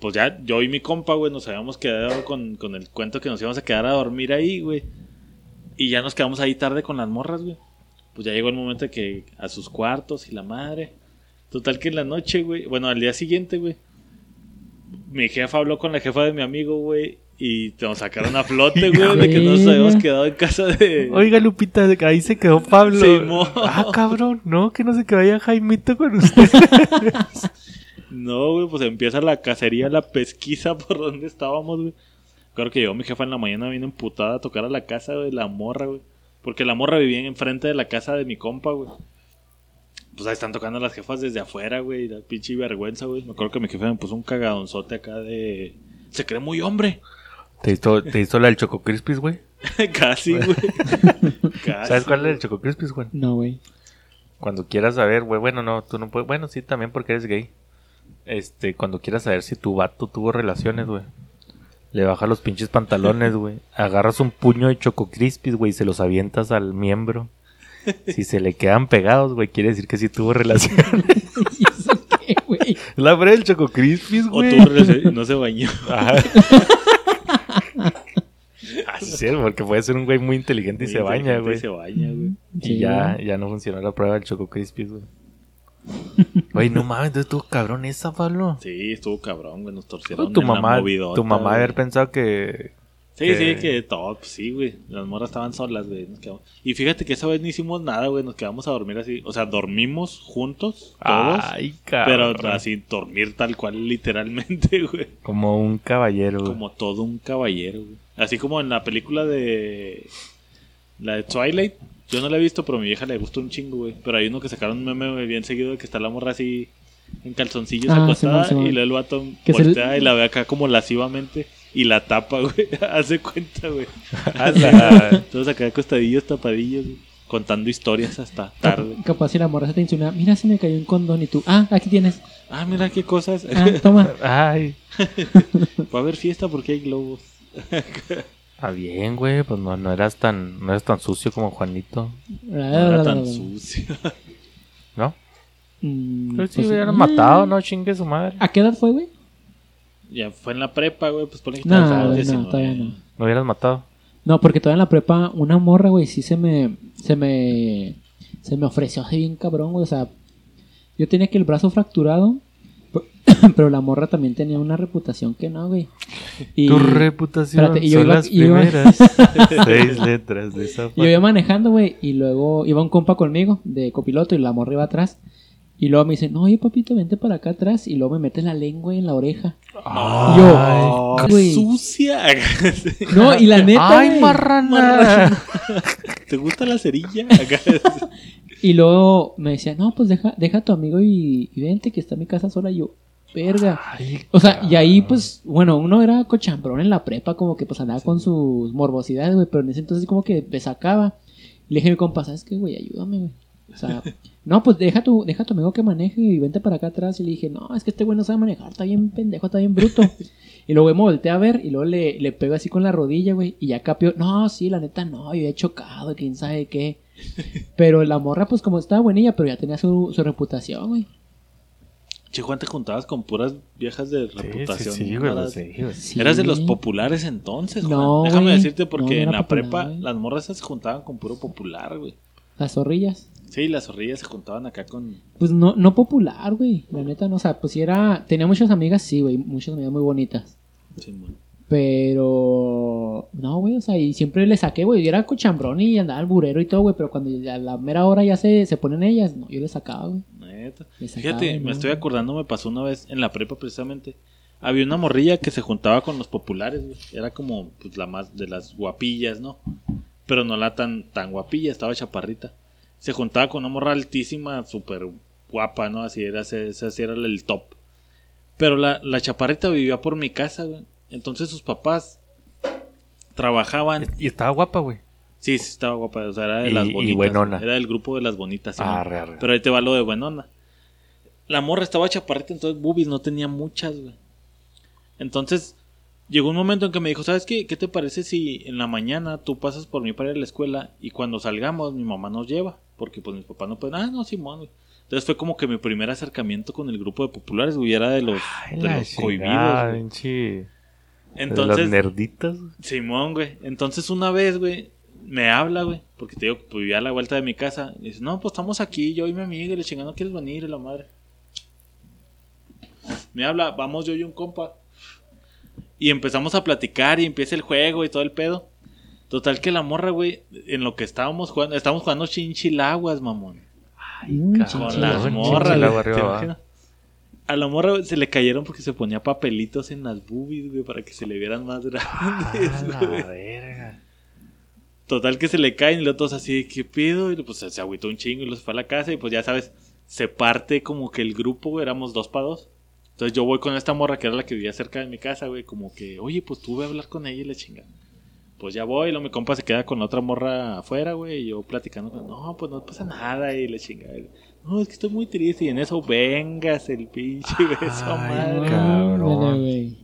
Pues ya yo y mi compa, güey, nos habíamos quedado con, con el cuento que nos íbamos a quedar a dormir ahí, güey. Y ya nos quedamos ahí tarde con las morras, güey. Pues ya llegó el momento de que a sus cuartos y la madre. Total que en la noche, güey. Bueno, al día siguiente, güey. Mi jefa habló con la jefa de mi amigo, güey. Y nos sacaron a flote, güey, de que nos habíamos quedado en casa de. Oiga, Lupita, ahí se quedó Pablo. Ah, cabrón, no, que no se que vaya Jaimito con usted. No, güey, pues empieza la cacería, la pesquisa por donde estábamos, güey. Claro que llegó mi jefa en la mañana, vino emputada a tocar a la casa de la morra, güey. Porque la morra vivía enfrente de la casa de mi compa, güey. Pues ahí están tocando las jefas desde afuera, güey. La pinche vergüenza, güey. Me acuerdo que mi jefa me puso un cagadonzote acá de. Se cree muy hombre. ¿Te hizo, te hizo la del Choco Crispis, güey? Casi, güey. ¿Sabes cuál es el Choco Crispis, güey? No, güey. Cuando quieras saber, güey, bueno, no, tú no puedes. Bueno, sí, también porque eres gay. Este, cuando quieras saber si tu vato tuvo relaciones, güey. Le bajas los pinches pantalones, güey. Agarras un puño de Choco Crispis, güey, y se los avientas al miembro. Si se le quedan pegados, güey, quiere decir que sí tuvo relaciones. ¿Y eso qué, güey? La verdad del Choco Crispis, O güey. tú relación- y no se bañó. Ajá. Es, porque puede ser un güey muy inteligente y se baña, güey. Y se baña, güey. Y Sí, ya, güey. ya no funcionó la prueba del Choco Crispis, güey. Güey, no mames, entonces estuvo cabrón esa, Pablo. Sí, estuvo cabrón, güey. Nos torcieron. Tu en la mamá, movidota, tu mamá güey. haber pensado que... Sí, que- sí, que todo, pues sí, güey. Las morras estaban solas, güey. nos quedamos- Y fíjate que esa vez no hicimos nada, güey. Nos quedamos a dormir así. O sea, dormimos juntos, todos. Ay, pero cabrón. así, dormir tal cual, literalmente, güey. Como un caballero, güey. Como todo un caballero, güey. Así como en la película de. La de Twilight. Yo no la he visto, pero a mi vieja le gustó un chingo, güey. Pero hay uno que sacaron un meme bien seguido de que está la morra así en calzoncillos Ah, acostada y luego el vato voltea y la ve acá como lascivamente y la tapa, güey. Hace cuenta, güey. Ala. Todos acá acostadillos, tapadillos, güey, contando historias hasta tarde. Capaz si la morra se te insinúa, mira, se me cayó un condón y tú, ah, aquí tienes. Ah, mira qué cosas. Ah, toma. Ay. Va a haber fiesta porque hay globos. Ah, bien, güey. Pues no, no eras tan, no eras tan sucio como Juanito, No era tan sucio. ¿no? Mm, Pero sí pues, hubieran eh. matado, ¿no? Chingue su madre. ¿A qué edad fue, güey? Ya fue en la prepa, güey. Pues ponle que No, 19. no, todavía no. No hubieras matado. No, porque todavía en la prepa, una morra, güey, sí se me. Se me. Se me ofreció así bien cabrón, güey. O sea, yo tenía que el brazo fracturado. pero- la morra también tenía una reputación que no, güey. Y, Tu reputación espérate, y yo son iba- las y primeras seis letras de esa y yo iba manejando, güey. Y luego iba un compa conmigo de copiloto y la morra iba atrás. Y luego me dice, no, oye, papito, vente para acá atrás. Y luego me mete la lengua en la oreja. Yo, ¡Qué sucia! No, y la neta. ¡Ay, güey. marrana! ¿Te gusta la cerilla? Y luego me decía, no, pues deja, deja a tu amigo y, y vente, que está en mi casa sola. Y yo, verga. Ay, O sea, y ahí, pues, bueno, uno era cochambrón en la prepa, como que pues andaba con sus morbosidades, güey, pero en ese entonces como que me sacaba. Y le dije a mi compa, ¿sabes qué, güey? Ayúdame, güey. O sea, no, pues deja tu, deja a tu amigo que maneje y vente para acá atrás. Y le dije, no, es que este güey no sabe manejar, está bien pendejo, está bien bruto. Y luego me volteé a ver y luego le, le pego así con la rodilla, güey, y ya capió, no, sí, la neta no, yo he chocado, quién sabe qué. Pero la morra, pues como estaba buenilla, pero ya tenía su, su reputación, güey. Che, Juan, te juntabas con puras viejas de Sí, reputación. sí, sí, güey, malas. sí, güey. Sí. Eras de los populares entonces, Juan. No, Déjame güey. decirte porque no en la popular, prepa güey. las morras esas se juntaban con puro popular, güey. Las zorrillas. Sí, las zorrillas se juntaban acá con... Pues no, no popular, güey. La neta, no. O sea, pues sí era. Tenía muchas amigas, sí, güey. Muchas amigas muy bonitas. sí, man. Pero. No, güey. O sea, y siempre le saqué, güey. Yo era cochambrón y andaba al burero y todo, güey. Pero cuando a la mera hora ya se, se ponen ellas, no, yo le sacaba, güey. Neta. Sacaba, Fíjate, ¿no? me estoy acordando, me pasó una vez en la prepa precisamente. Había una morrilla que se juntaba con los populares, güey. Era como pues, la más de las guapillas, ¿no? Pero no la tan, tan guapilla, estaba chaparrita. Se juntaba con una morra altísima, súper guapa, ¿no? Así era, así era el top. Pero la, la chaparrita vivía por mi casa, güey. Entonces sus papás trabajaban. Y estaba guapa, güey. Sí, sí, estaba guapa. O sea, era de Y- las y bonitas. buenona. Era del grupo de las bonitas. sí, arre. Pero ahí te va lo de buenona. La morra estaba chaparrita, entonces boobies no tenía muchas, güey. Entonces, llegó un momento en que me dijo, ¿sabes qué? ¿Qué te parece si en la mañana tú pasas por mí para ir a la escuela y cuando salgamos mi mamá nos lleva? Porque pues mis papás no pueden... Ah, no, Simón, güey. Entonces fue como que mi primer acercamiento con el grupo de populares, güey, era de los, Ay, de los chingada, cohibidos, güey. pinche. De Entonces, Los nerditas. Simón, güey. Entonces una vez, güey, me habla, güey. Porque te digo, que vivía a la vuelta de mi casa. Y dice, no, pues estamos aquí, yo y mi amiga, y le chingada, no quieres venir, y la madre. Me habla, vamos yo y un compa. Y empezamos a platicar y empieza el juego y todo el pedo. Total que la morra, güey, en lo que estábamos jugando, estábamos jugando chinchilaguas, mamón. Mm, cabrón. Las morras, arriba. A la morra se le cayeron porque se ponía papelitos en las boobies, güey, para que se le vieran más grandes, Ah, la verga. Total que se le caen y los dos así, ¿qué pido? Y pues se agüitó un chingo y los fue a la casa y pues ya sabes, se parte como que el grupo, güey, éramos dos para dos. Entonces yo voy con esta morra que era la que vivía cerca de mi casa, güey, como que, oye, pues tú ve a hablar con ella y le chinga. Pues ya voy, y luego mi compa se queda con la otra morra afuera, güey, y yo platicando con, no, pues no pasa nada, y le chinga. No, es que estoy muy triste, y en eso vengas el pinche beso, Ay, madre. cabrón.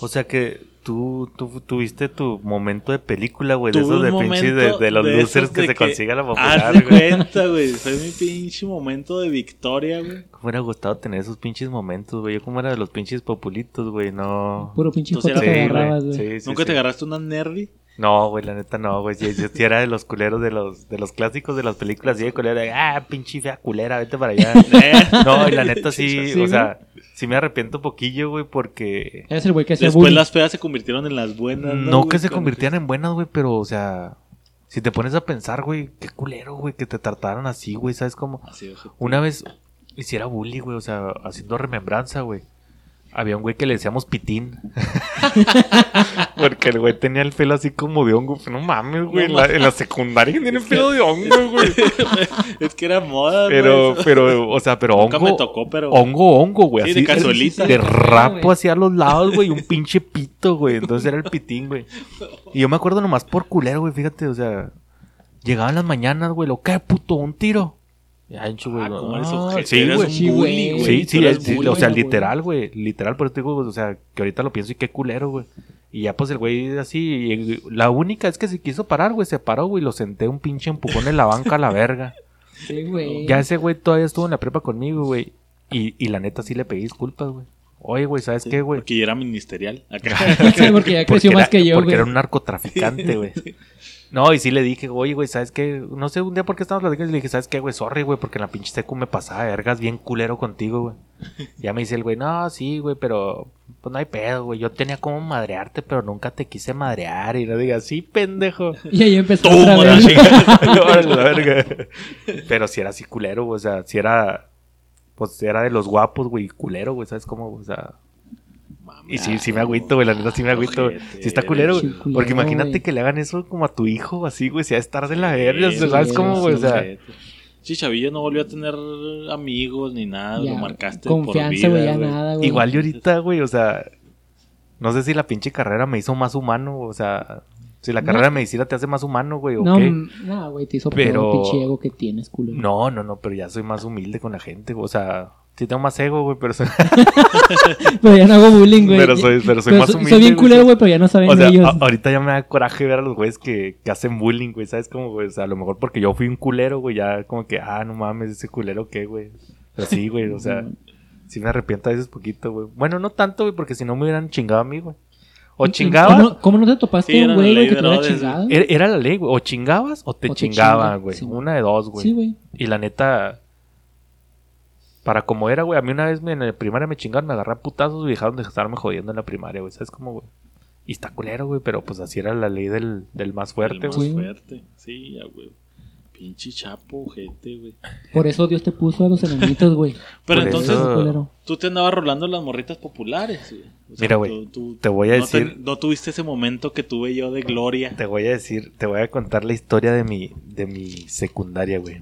O sea que tú, tú tuviste tu momento de película, güey. De esos de pinche de, de los de losers que de se que- consiga la popular, güey. cuenta, güey. Fue mi pinche momento de victoria, güey. ¿Cómo hubiera gustado tener esos pinches momentos, güey? Yo como era de los pinches populitos, güey, no... Puro pinche te agarrabas, güey. Sí, sí, ¿Nunca sí. te agarraste una nerdy? No, güey, la neta no, güey. Yo, yo sí era de los culeros de los, de los clásicos de las películas. Sí, de culera. de, Ah, pinche fea culera, vete para allá. no, y la neta sí, Sí, o sea, sí me arrepiento un poquillo, güey, porque... Eres el güey que Después bullying. las feas se convirtieron en las buenas. No, No, güey? que se convirtieran en buenas, güey, pero, o sea... Si te pones a pensar, güey, qué culero, güey, que te trataran así, güey, ¿sabes cómo? Así. Una vez hiciera bully, güey, o sea, haciendo remembranza, güey. Había un güey que le decíamos pitín. Porque el güey tenía el pelo así como de hongo. No mames, güey. en, la, en la secundaria tiene pelo de hongo, güey. es que era moda, Pero, güey. pero, o sea, pero Nunca hongo. me tocó, pero. Hongo, hongo, güey. Sí, así de. De rapo güey. hacia los lados, güey. y Un pinche pito, güey. Entonces era el pitín, güey. Y yo me acuerdo nomás por culero, güey. Fíjate, o sea. Llegaban las mañanas, güey. Lo que puto, un tiro. Ya, hincho, güey. Ah, no, ¿cómo eres ah, ojete? sí, güey. Sí, bully, güey. Sí, sí, es- bully. o sea, güey. literal, güey. Literal, por eso digo, o sea, que ahorita lo pienso y qué culero, güey. Y ya, pues el güey así. la única es que se quiso parar, güey. Se paró, güey. Lo senté un pinche empujón en la banca a la verga. Sí, güey. Ya ese güey todavía estuvo en la prepa conmigo, güey. Y, y la neta sí le pedí disculpas, güey. Oye, güey, ¿sabes Sí, qué, güey? Porque yo era ministerial. Acá. Sí, porque ya creció Porque más era- que yo, Porque güey. era un narcotraficante, güey. No, y sí le dije, oye, güey, ¿sabes qué? No sé, un día por qué estamos platicando y le dije, ¿sabes qué, güey? Sorry, güey, porque en la pinche secu me pasaba vergas bien culero contigo, güey. Ya me dice el güey, no, sí, güey, pero pues no hay pedo, güey. Yo tenía como madrearte, pero nunca te quise madrear. Y no digas, sí, pendejo. Y ahí empezó Toma otra vez. la verga. Pero si era así culero, güey, o sea, si era. Pues era de los guapos, güey, culero, güey, ¿sabes cómo? O sea. Y sí, sí me agüito, güey, la neta sí me agüito. güey. Sí está culero, güey. Porque imagínate güey. que le hagan eso como a tu hijo, así, güey, si ha de estar de la verga, Sí, ¿sabes cómo, güey? O sea, Sí, Chavillo no volvió a tener amigos ni nada, Ya, lo marcaste por Confianza, vida, güey, ya güey. nada, güey. igual yo ahorita, güey, o sea, no sé si la pinche carrera me hizo más humano, o sea, si la No. carrera de medicina te hace más humano, güey, o No, qué. no, güey, te hizo Pero- pero... pinche ego que tienes, culo. No, no, no, pero ya soy más humilde con la gente, güey, o sea, sí tengo más ego, güey, pero soy, Pero ya no hago bullying, güey. pero soy, pero soy Pero más humilde. soy bien culero, güey, pero ya no saben O sea, ellos. a- ahorita ya me da coraje ver a los güeyes que, que hacen bullying, güey, ¿sabes cómo, güey? O sea, a lo mejor porque yo fui un culero, güey, ya como que, ah, no mames, ese culero qué, güey. Pero sí, güey, o sea, sí me arrepiento a veces poquito, güey. Bueno, no tanto, güey, porque si no me hubieran chingado a mí, güey. O chingaba, ¿Cómo, cómo no te topaste Sí, un güey, que te hubiera chingado? era, era la ley, güey. O chingabas o te O te chingan, güey. sí. Una de dos, güey. Sí, güey. Y la neta, para como era, güey, a mí una vez me- en la primaria me chingaron, me agarré a putazos y dejaron de estarme jodiendo en la primaria, güey. ¿Sabes cómo, güey? Y está culero, güey, pero pues así era la ley del, del más El fuerte, más güey. Sí. fuerte. Sí, ya, güey. Pinche chapo, gente, güey. Por eso Dios te puso a los enanitos, güey. Pero Por entonces, eso- tú te andabas rolando las morritas populares, güey. O sea, Mira, güey, tú- tú te voy a no decir- no tuviste ese momento que tuve yo de gloria. Te voy a decir, te voy a contar la historia de mi, de mi secundaria, güey.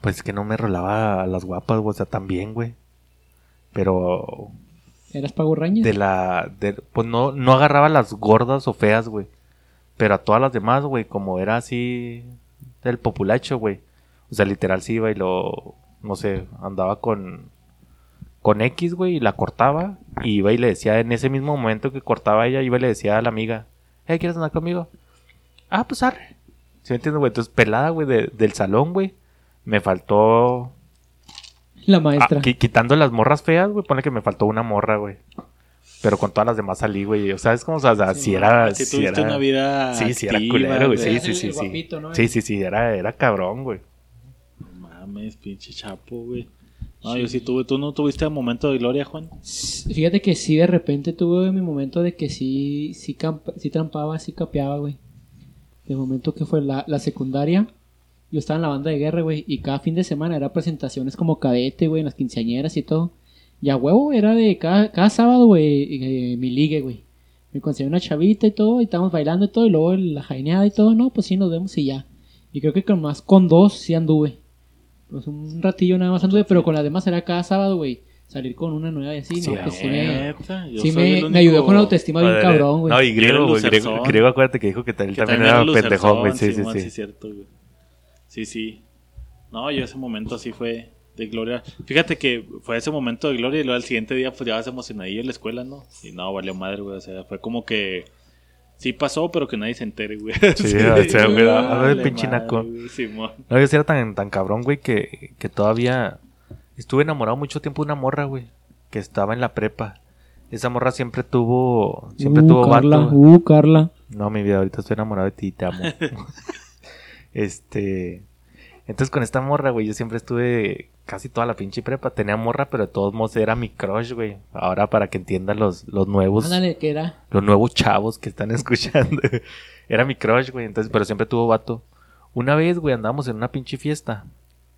Pues que no me rolaba a las guapas, güey, o sea, también, güey. Pero ¿Eras Pago Rañas? de la, de- pues no, no agarraba a las gordas o feas, güey. Pero a todas las demás, güey, como era así del populacho, güey. O sea, literal sí iba y lo, no sé, andaba con, con X, güey, y la cortaba. Y iba y le decía, en ese mismo momento que cortaba ella, iba y le decía a la amiga, hey, ¿quieres andar conmigo? Ah, pues arre. ¿Sí me entiendes, güey? Entonces, pelada, güey, de- del salón, güey. Me faltó La Ah, maestra. qui- quitando las morras feas, güey, pone que me faltó una morra, güey. Pero con todas las demás salí, güey. O sea, es como, o sea, si era... Si si tuviste era- una vida. Sí, sí, era activa, culero, güey. Sí, sí, el- sí, el sí. guapito, ¿no? Sí, sí, sí, era, era cabrón, güey. No mames, pinche chapo, güey. No, yo sí tuve. ¿Tú no tuviste momento de gloria, Juan? Fíjate que sí, de repente tuve mi momento de que sí, sí, camp- sí trampaba, sí capeaba, güey. De momento que fue la, la secundaria, yo estaba en la banda de guerra, güey, y cada fin de semana era presentaciones como cadete, güey, en las quinceañeras y todo. Y a huevo era de cada, cada sábado, güey, eh, mi ligue, güey. Me conseguí una chavita y todo, y estábamos bailando y todo, y luego la jaineada y todo, no, pues sí, nos vemos y ya. Y creo que con más, con dos sí anduve. Pues un ratillo nada más anduve, pero con las demás era cada sábado, güey. Salir con una nueva y así, Sí, ¿no? Que sí me, sí me, ayudó con la autoestima bien Madre, cabrón, güey. No, y griego, Era güey. Griego, griego, acuérdate que dijo que él también era pendejón, güey. Sí, sí, sí. sí, cierto, güey. Sí, sí. No, yo ese momento sí fue de gloria. Fíjate que fue ese momento de gloria y luego al siguiente día pues ya vas emocionadillo en la escuela, ¿no? Y no, valió madre, güey. O sea, fue como que sí pasó, pero que nadie se entere, güey. Sí, o sea, güey, a ver, pinche naco. No, yo sí era tan, tan cabrón, güey, que, que todavía estuve enamorado mucho tiempo de una morra, güey, que estaba en la prepa. Esa morra siempre tuvo, siempre uh, tuvo Carla, vato. uh, Carla. No, mi vida, ahorita estoy enamorado de ti, te amo. este. Entonces con esta morra, güey, yo siempre estuve casi toda la pinche prepa. Tenía morra, pero de todos modos era mi crush, güey. Ahora para que entiendan los, los nuevos, Ándale, que era. los nuevos chavos que están escuchando. era mi crush, güey. Entonces, pero siempre tuvo vato. Una vez, güey, andábamos en una pinche fiesta.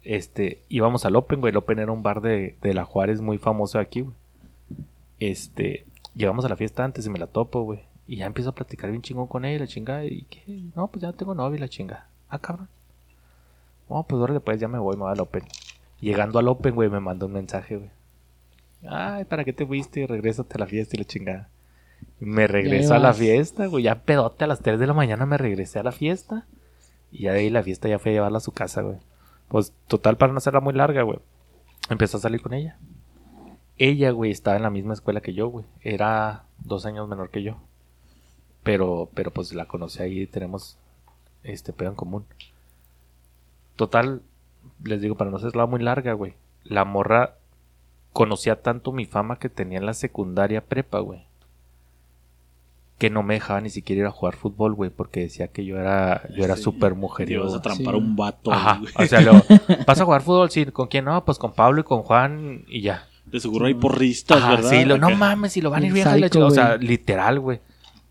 Este, íbamos al Open, güey. El Open era un bar de, de la Juárez muy famoso aquí, güey. Este, llegamos a la fiesta antes y me la topo, güey. Y ya empiezo a platicar bien chingón con ella, la chingada. Y que, no, pues ya tengo novia, la chingada. Ah, cabrón. No, pues ahora después ya me voy, me voy al Open. Llegando al Open, güey, me mandó un mensaje, güey. Ay, ¿para qué te fuiste? Regrésate a la fiesta y la chingada. Me regreso a la fiesta, güey. Ya pedote a las 3 de la mañana me regresé a la fiesta. Y ya de ahí la fiesta ya fue a llevarla a su casa, güey. Pues total, para no hacerla muy larga, güey. Empezó a salir con ella. Ella, güey, estaba en la misma escuela que yo, güey. Era dos años menor que yo. Pero, pero pues la conocí ahí, tenemos este pedo en común. Total, les digo, para no hacerla muy larga, güey. La morra conocía tanto mi fama que tenía en la secundaria prepa, güey. que no me dejaba ni siquiera ir a jugar fútbol, güey, porque decía que yo era, yo era Sí. súper Te ibas mujeriego. a trampar Sí. un vato. Ajá, güey. o sea, luego, ¿vas a jugar fútbol? Sí, ¿con quién? No, pues con Pablo y con Juan y ya. De seguro hay porristas, Ajá, ¿verdad? sí, lo, no mames, si lo van a ir la chica, O sea, literal, güey.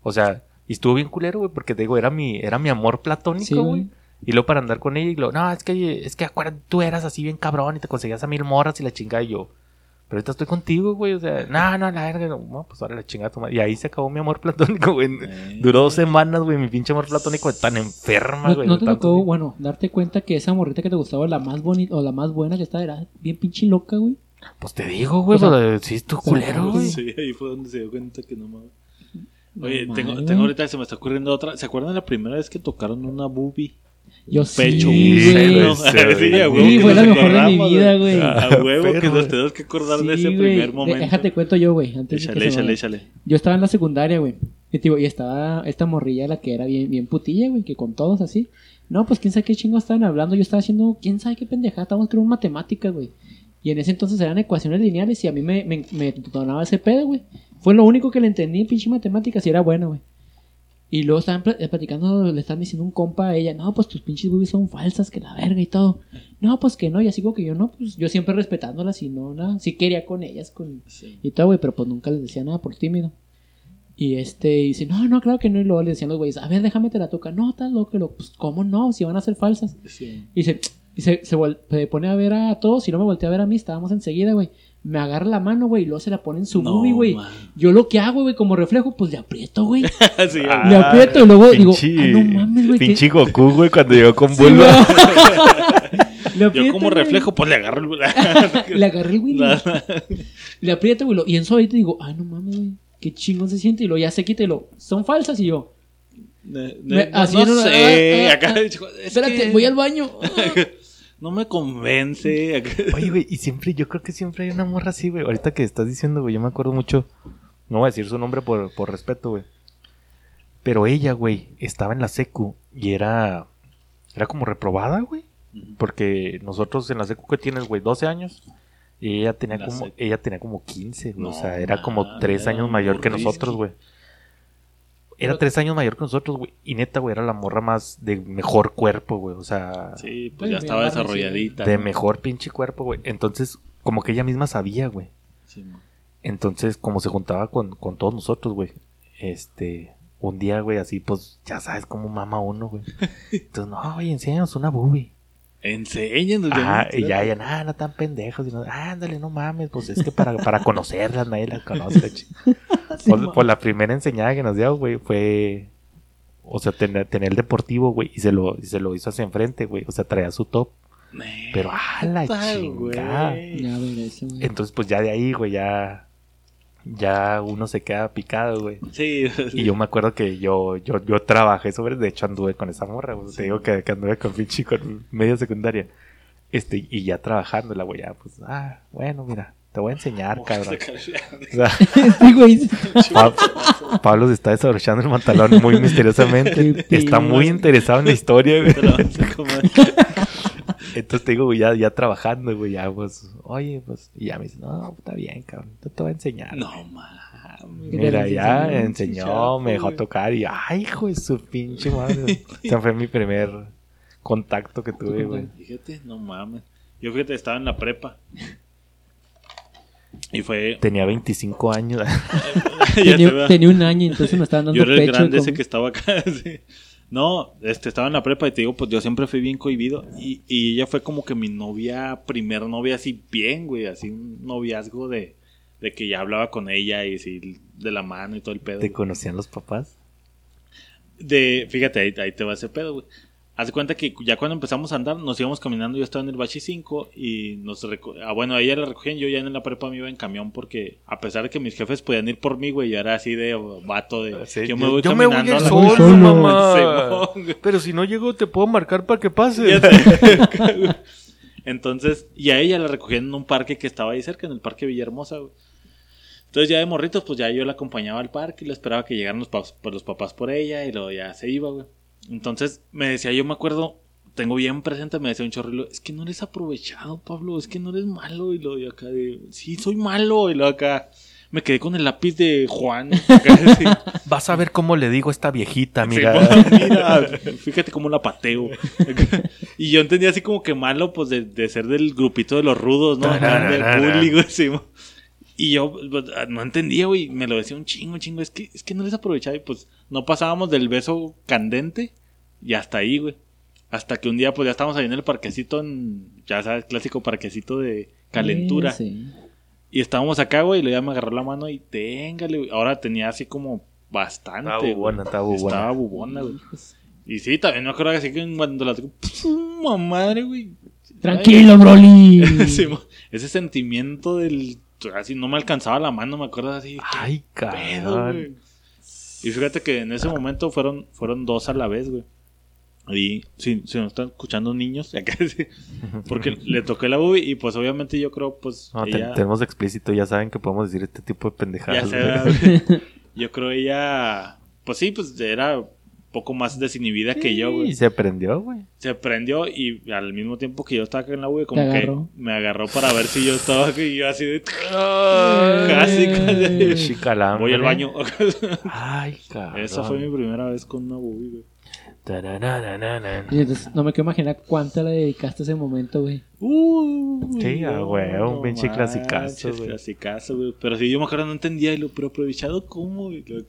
O sea, y estuvo bien culero, güey, porque te digo, era mi, era mi amor platónico, güey. Y luego para andar con ella y lo, no, es que, es que acuérdate, tú eras así bien cabrón y te conseguías a mil morras y la chingada y yo. Pero ahorita estoy contigo, güey. O sea, no, no, la verga. No, pues ahora la chingada tu madre. Y ahí se acabó mi amor platónico, güey. Eh. Duró dos semanas, güey. Mi pinche amor platónico de tan enferma, ¿No, güey. no te tanto tocó, así. bueno, darte cuenta que esa morrita que te gustaba, la más bonita o la más buena que estaba, era bien pinche loca, güey? Pues te digo, güey. O sea, pues, sí, es tu culero, güey. Sí, ahí fue donde se dio cuenta que no mames. Oye, No tengo, tengo ahorita, se me está ocurriendo otra. ¿Se acuerdan de la primera vez que tocaron una boobie? Yo Pecho, sí, güey. Sí, Sí, a huevo Sí, que fue la nos mejor de mi vida, güey. A huevo que nos tenemos que acordar de ese primer momento. Déjate cuento yo, güey. Antes de que Échale, me échale, échale. Yo estaba en la secundaria, güey. Y, tío, y estaba esta morrilla, la que era bien, bien putilla, güey, que con todos así. No, pues quién sabe qué chingo estaban hablando. Yo estaba haciendo, quién sabe qué pendejada. Estábamos creo matemáticas, güey. Y en ese entonces eran ecuaciones lineales y a mí me, me, me detonaba ese pedo, güey. Fue lo único que le entendí, pinche matemáticas, y era bueno, güey. Y luego estaban pla- platicando, le estaban diciendo un compa a ella, no, pues tus pinches boobies son falsas, que la verga y todo. No, pues que no, y así como que yo no, pues yo siempre respetándolas y no, nada, sí quería con ellas, con, Sí. y todo, güey, pero pues nunca les decía nada por tímido. Y este, y dice, no, no, claro que no, y luego le decían los güeyes, a ver, déjame te la toca. No, estás loco, luego, pues, ¿cómo no? Si van a ser falsas. Sí. Y se, y se, se, pone a ver a todos, y no me volteé a ver a mí, estábamos enseguida, güey. Me agarra la mano, güey, y luego se la pone en su No, boobie, güey. Yo lo que hago, güey, como reflejo, pues le aprieto, güey. Sí, Ah, Le aprieto y luego digo, pinche- ah, no mames, güey. Pinche Goku, güey, cuando llegó con Sí, Bulma. güey. Yo como güey. reflejo, pues le agarro el... Le agarré, güey. La- Le aprieto, güey. Y en su ahorita digo, ay, no mames, güey. Qué chingón se siente. Y lo ya se quita y lo. Son falsas. Y yo, Ne- Me- ne- no, así no una- sé, ah, ah, acá, ah. es espérate, que voy al baño. No me convence. Oye, güey, y siempre, yo creo que siempre hay una morra así, güey. Ahorita que estás diciendo, güey, yo me acuerdo mucho. No voy a decir su nombre por, por respeto, güey. Pero ella, güey, estaba en la secu y era. Era como reprobada, güey. Porque nosotros en la secu que tienes, güey, 12 años. Y ella tenía La como, secu. ella tenía como 15, güey. No o sea, era como mames, 3 era años mayor que nosotros, güey. Era 3 años mayor que nosotros, güey. Y neta, güey, era la morra más de mejor cuerpo, güey. O sea, Sí, pues Ay, ya estaba desarrolladita. de ¿no? mejor pinche cuerpo, güey. Entonces, como que ella misma sabía, güey. Sí. Entonces, como se juntaba con, con todos nosotros, güey. Este, un día, güey, así, pues, ya sabes cómo mama uno, güey. Entonces, no, oye, enséñanos una boobie. Enséñanos. Ah, y ya, ya, nada, no tan pendejos. Y no, ándale, no mames, pues es que para, para conocerlas, nadie las conoce. chi- pues, pues, la primera enseñada que nos dio, güey, fue. O sea, tener, tener el deportivo, güey, y se lo, y se lo hizo hacia enfrente, güey. O sea, traía su top. Pero, ah, la chingada. güey. Ya, ver eso, güey. Entonces, pues ya de ahí, güey, ya. Ya uno se queda picado, güey. Sí, Y yo me acuerdo que yo, yo, yo trabajé sobre, de hecho anduve con esa morra, güey. Te digo que, que anduve con pinche con media secundaria. Este, y ya trabajándola, güey, ya, pues, ah, bueno, mira, te voy a enseñar, cabrón. O sea, Sí, güey. Pa- Pablo se está desabrochando el pantalón muy misteriosamente. Está muy interesado en la historia, güey. Te lo vas a comer. Entonces te digo, güey, ya, ya trabajando, güey, ya, pues, oye, pues, y ya me dice, no, está bien, cabrón, yo te voy a enseñar. No mames. Mira, ya enseñó, me dejó güey. tocar y, ay, hijo de su pinche madre. Ese fue mi primer contacto que tuve, güey. Fíjate, no mames. Yo fíjate, estaba en la prepa. Y fue. Tenía 25 años. Tenía, un año, entonces me estaban dando Yo era el pecho. grande como- ese que estaba acá. sí. No, este, estaba en la prepa y te digo, pues yo siempre fui bien cohibido. Y, y ella fue como que mi novia, primer novia, así bien, güey. Así un noviazgo de, de que ya hablaba con ella y así de la mano y todo el pedo. ¿Te güey. conocían los papás? De, fíjate, ahí, ahí te va ese pedo, güey. Haz de cuenta que ya cuando empezamos a andar, nos íbamos caminando, yo estaba en el Bachi 5 y nos ah, bueno, a ella la recogían, yo ya en la prepa me iba en camión porque a pesar de que mis jefes podían ir por mí, güey, yo era así de vato de Sí, yo me voy yo me voy caminando a la sol, casa". mamá. Pero si no llego, te puedo marcar para que pase. Entonces, y a ella la recogían en un parque que estaba ahí cerca, en el Parque Villahermosa, güey. Entonces ya de morritos, pues ya yo la acompañaba al parque y le esperaba que llegaran los, pa- pues, los papás por ella y luego ya se iba, güey. Entonces me decía, yo me acuerdo, tengo bien presente, me decía un chorrilo, es que no eres aprovechado, Pablo, es que no eres malo. Y luego yo acá de, sí, soy malo. Y luego acá, me quedé con el lápiz de Juan. Vas a ver cómo le digo a esta viejita, Sí, mira. bueno, mira, fíjate cómo la pateo. y yo entendía así como que malo, pues, de, de ser del grupito de los rudos, ¿no? Acá del. Y yo pues, no entendía, güey. Me lo decía un chingo, un chingo. Es que, es que no les aprovechaba y pues no pasábamos del beso candente y hasta ahí, güey. Hasta que un día, pues ya estábamos ahí en el parquecito, en, ya sabes, clásico parquecito de calentura. Sí, Y estábamos acá, güey, y luego ya me agarró la mano y téngale, güey. Ahora tenía así como bastante. Estaba bubona, estaba bubona. Estaba bubona, güey. Y sí, también me acuerdo que así que cuando la tengo, madre, güey. Tranquilo, Broly. Ese sentimiento del. Así no me alcanzaba la mano, me acuerdo así. Ay, cabrón. Y fíjate que en ese momento fueron, fueron dos a la vez, güey. Y si, si nos están escuchando niños, porque le toqué la boobie y pues obviamente yo creo, pues. No, te- tenemos explícito, ya saben que podemos decir este tipo de ya pendejadas. güey. güey. Yo creo ella. Pues sí, pues era poco más desinhibida que yo, Y güey. se prendió, güey. Se prendió y al mismo tiempo que yo estaba acá en la boobie, como que me agarró para ver si yo estaba aquí y yo así de. Casi, casi. Chicalambre. Voy al baño. Ay, cabrón. Esa fue mi primera vez con una güey. Tararararara. Y entonces, no me quiero imaginar cuánto le dedicaste a ese momento, güey. Uh, Sí, huevo, un pinche clasicazo, güey. clasicazo, güey. Pero si yo me acuerdo no entendía, y lo, pero aprovechado cómo, güey. Lo.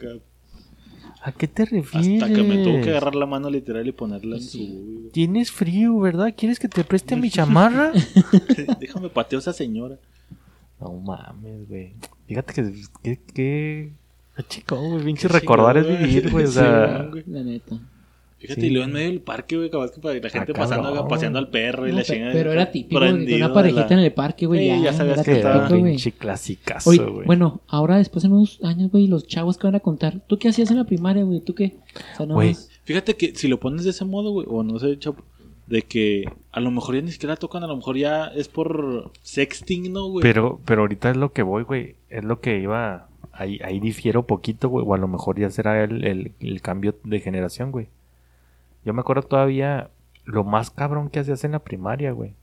¿A qué te refieres? Hasta que me tuvo que agarrar la mano literal y ponerla en su. Tienes frío, ¿verdad? ¿Quieres que te preste mi chamarra? Déjame pateo a esa señora. no mames, güey. Fíjate que... que, que... Qué chico, güey. Pinche recordar es vivir, güey. O sea... güey. La neta. Fíjate, Sí. y luego en medio del parque, güey, capaz que para la gente Ah, pasando, cabrón. paseando al perro y No, la chingada. pero era típico de prendido una parejita la- en el parque, güey. Sí, ya, ya sabías era que era pinche clasicazo, güey. bueno, ahora después en unos años, güey, los chavos que van a contar. ¿Tú qué hacías en la primaria, güey? ¿Tú qué? O sea, no Güey, más- Fíjate que si lo pones de ese modo, güey, o no sé, chapo, de que a lo mejor ya ni siquiera tocan, a lo mejor ya es por sexting, ¿no, güey? Pero, pero ahorita es lo que voy, güey. Es lo que iba. Ahí, ahí difiero poquito, güey. O a lo mejor ya será el, el, el cambio de generación, güey. Yo me acuerdo todavía lo más cabrón que hacías en la primaria, güey.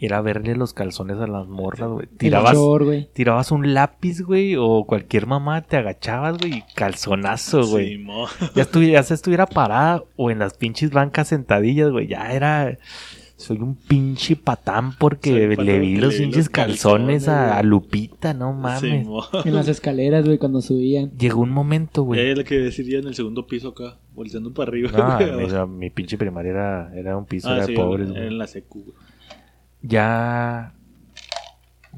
Era verle los calzones a las morras, güey. Tirabas, short, tirabas un lápiz, güey. O cualquier mamá te agachabas, güey. Y calzonazo, güey. Sí, mo. Ya, ya se estuviera parada o en las pinches bancas sentadillas, güey. Ya era. Soy un pinche patán porque le vi que los pinches calzones, calzones, a. Lupita, no mames. En las escaleras, güey, cuando subían. Llegó un momento, Ya güey. es lo que decía en el segundo piso acá, volteando para arriba. No, mi, o mi pinche primaria era, era un piso ah, de sí, pobres, era güey. en la secu, güey. Ya.